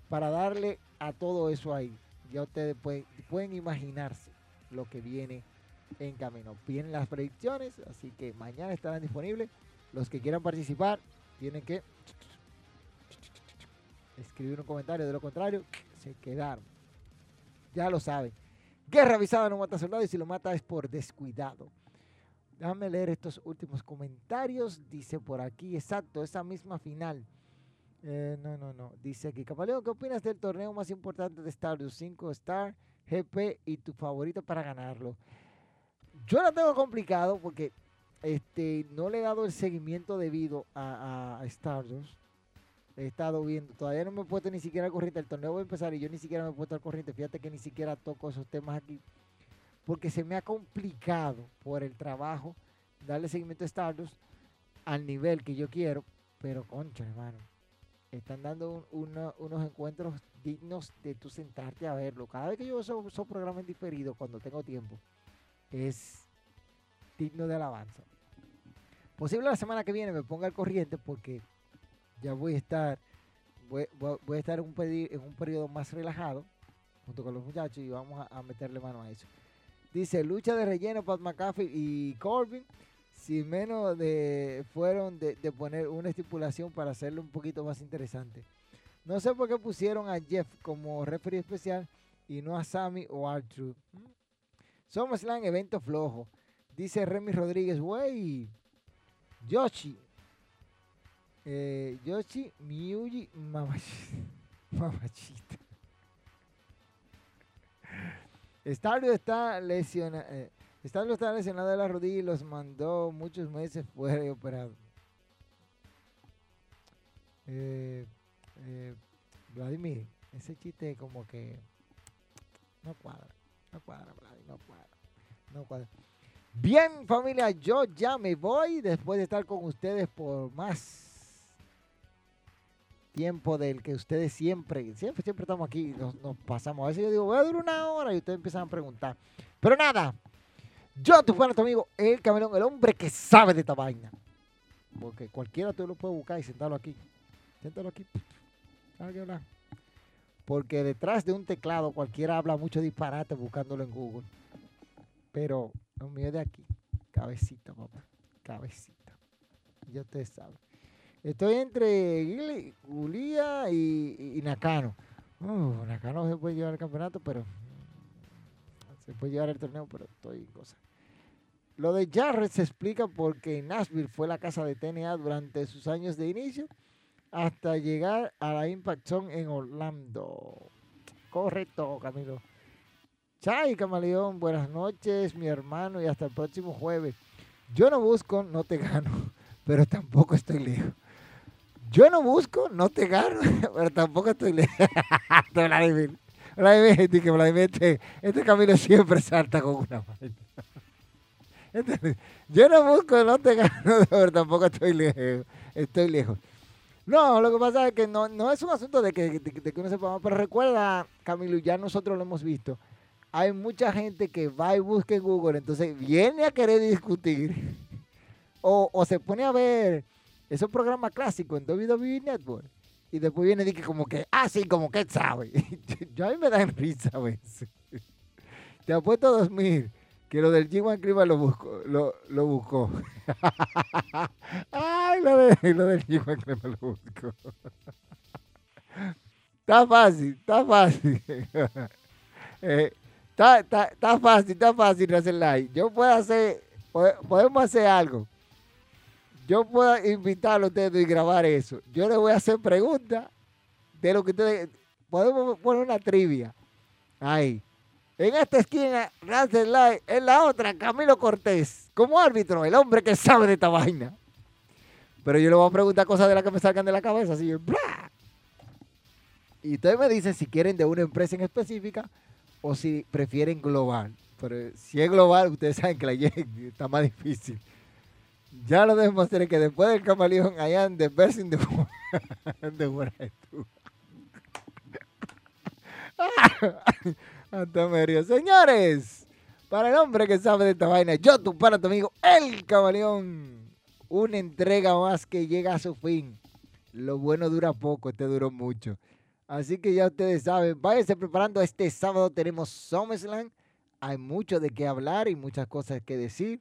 para darle a todo eso ahí, ya ustedes pueden, pueden imaginarse lo que viene en camino. Vienen las predicciones, así que mañana estarán disponibles. Los que quieran participar tienen que escribir un comentario. De lo contrario, se quedaron. Ya lo saben. Guerra avisada no mata soldado y si lo mata es por descuidado. Déjame leer estos últimos comentarios. Dice por aquí, exacto, esa misma final. Eh, no, no, no. Dice aquí, Capaleón, ¿qué opinas del torneo más importante de Stardust? 5 Star, GP y tu favorito para ganarlo. Yo lo tengo complicado porque este, no le he dado el seguimiento debido a, a Stardust he estado viendo. Todavía no me he puesto ni siquiera al corriente. El torneo va a empezar y yo ni siquiera me he puesto al corriente. Fíjate que ni siquiera toco esos temas aquí. Porque se me ha complicado por el trabajo darle seguimiento a Stardust al nivel que yo quiero. Pero, concha, hermano. Están dando unos encuentros dignos de tú sentarte a verlo. Cada vez que yo veo esos, programas diferidos, cuando tengo tiempo, es digno de alabanza. Posible la semana que viene me ponga al corriente porque ya voy a estar, voy, a estar en un, en un periodo más relajado junto con los muchachos y vamos a, meterle mano a eso. Dice, lucha de relleno, Pat McAfee y Corbin. Si menos de fueron de, poner una estipulación para hacerlo un poquito más interesante. No sé por qué pusieron a Jeff como referee especial y no a Sammy o Arthur. SummerSlam evento flojo. Dice Remy Rodríguez, wey. Yoshi, eh, Yoshi Miyuji Mamachita. Starlo está lesionado. Eh, está lesionado de la rodilla y los mandó muchos meses fuera y operado. Eh, eh, Vladimir, ese chiste como que no cuadra, no cuadra, Vladimir, no cuadra, no cuadra. Bien, familia, yo ya me voy después de estar con ustedes por más tiempo del que ustedes siempre, siempre, siempre estamos aquí, nos, nos pasamos. A veces yo digo, voy a durar una hora y ustedes empiezan a preguntar. Pero nada, yo, tu fan, tu amigo, el camelón, el hombre que sabe de esta vaina. Porque cualquiera tú lo puede buscar y sentarlo aquí. Siéntalo aquí. Porque detrás de un teclado cualquiera habla mucho disparate buscándolo en Google. Pero lo mío de aquí. Cabecita, papá. Cabecita. Ya ustedes saben. Estoy entre Gulía y, Nakano. Uh, Nakano se puede llevar el campeonato, pero se llevar el torneo, pero estoy cosa. Lo de Jarrett se explica porque Nashville fue la casa de TNA durante sus años de inicio hasta llegar a la Impact Zone en Orlando. Correcto, Camilo. Chay, Camaleón, buenas noches, mi hermano, y hasta el próximo jueves. Yo no busco, no te gano, pero tampoco estoy lejos. Yo no busco, no te gano, pero tampoco estoy lejos. Vladimir. Que Vladimir, este, este camino siempre salta con una mano. yo no busco, no te gano, tampoco estoy lejos. Estoy lejos. No, lo que pasa es que no, no es un asunto de que, de, que uno sepa, pero recuerda, Camilo, ya nosotros lo hemos visto. hay mucha gente que va y busca en Google, entonces viene a querer discutir o, o se pone a ver esos programas clásicos en WWE Network y después viene y dice como que, ah, sí, como que sabe. Yo a mí me dan risa a veces. Te apuesto dos mil que lo del G1 Clima lo buscó. Lo, lo buscó. Ay, lo, de, lo del G1 Clima lo buscó. Está fácil, está fácil. Eh, está, está, está fácil, está fácil hacer live. Yo puedo hacer, podemos hacer algo. Yo puedo invitar a ustedes y grabar eso. Yo les voy a hacer preguntas de lo que ustedes. Podemos poner una trivia. Ahí. En esta esquina, Rancer Live. En la otra, Camilo Cortés. Como árbitro, el hombre que sabe de esta vaina. Pero yo le voy a preguntar cosas de las que me salgan de la cabeza. Así, ¡bla! Y ustedes me dicen si quieren de una empresa en específica o si prefieren global. Pero si es global, ustedes saben que la está más difícil. Ya lo demostré que después del camaleón, I am the best in the, the world. Señores, para el hombre que sabe de esta vaina, yo, tu para tu amigo, el camaleón. Una entrega más que llega a su fin. Lo bueno dura poco, este duró mucho. Así que ya ustedes saben, váyanse preparando. Este sábado tenemos SummerSlam. Hay mucho de qué hablar y muchas cosas que decir.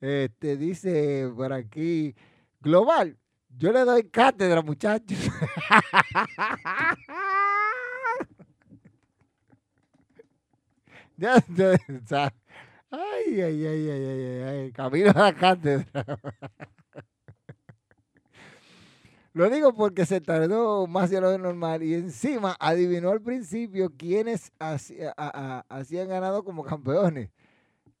Este dice por aquí, global. Yo le doy cátedra, muchachos. ya, ay, ay, ay, ay, ay, ay, camino a la cátedra. Lo digo porque se tardó más de lo normal y encima adivinó al principio quiénes hacían ganado como campeones.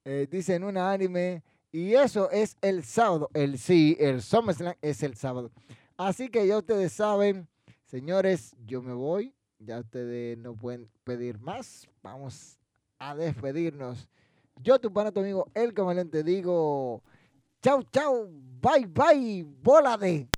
Eh, dice en un anime, y eso es el sábado. El sí, el SummerSlam es el sábado. Así que ya ustedes saben, señores, yo me voy. Ya ustedes no pueden pedir más. Vamos a despedirnos. Yo, tu pana, tu amigo, el camaleón, te digo, chau, chau, bye, bye, bola de...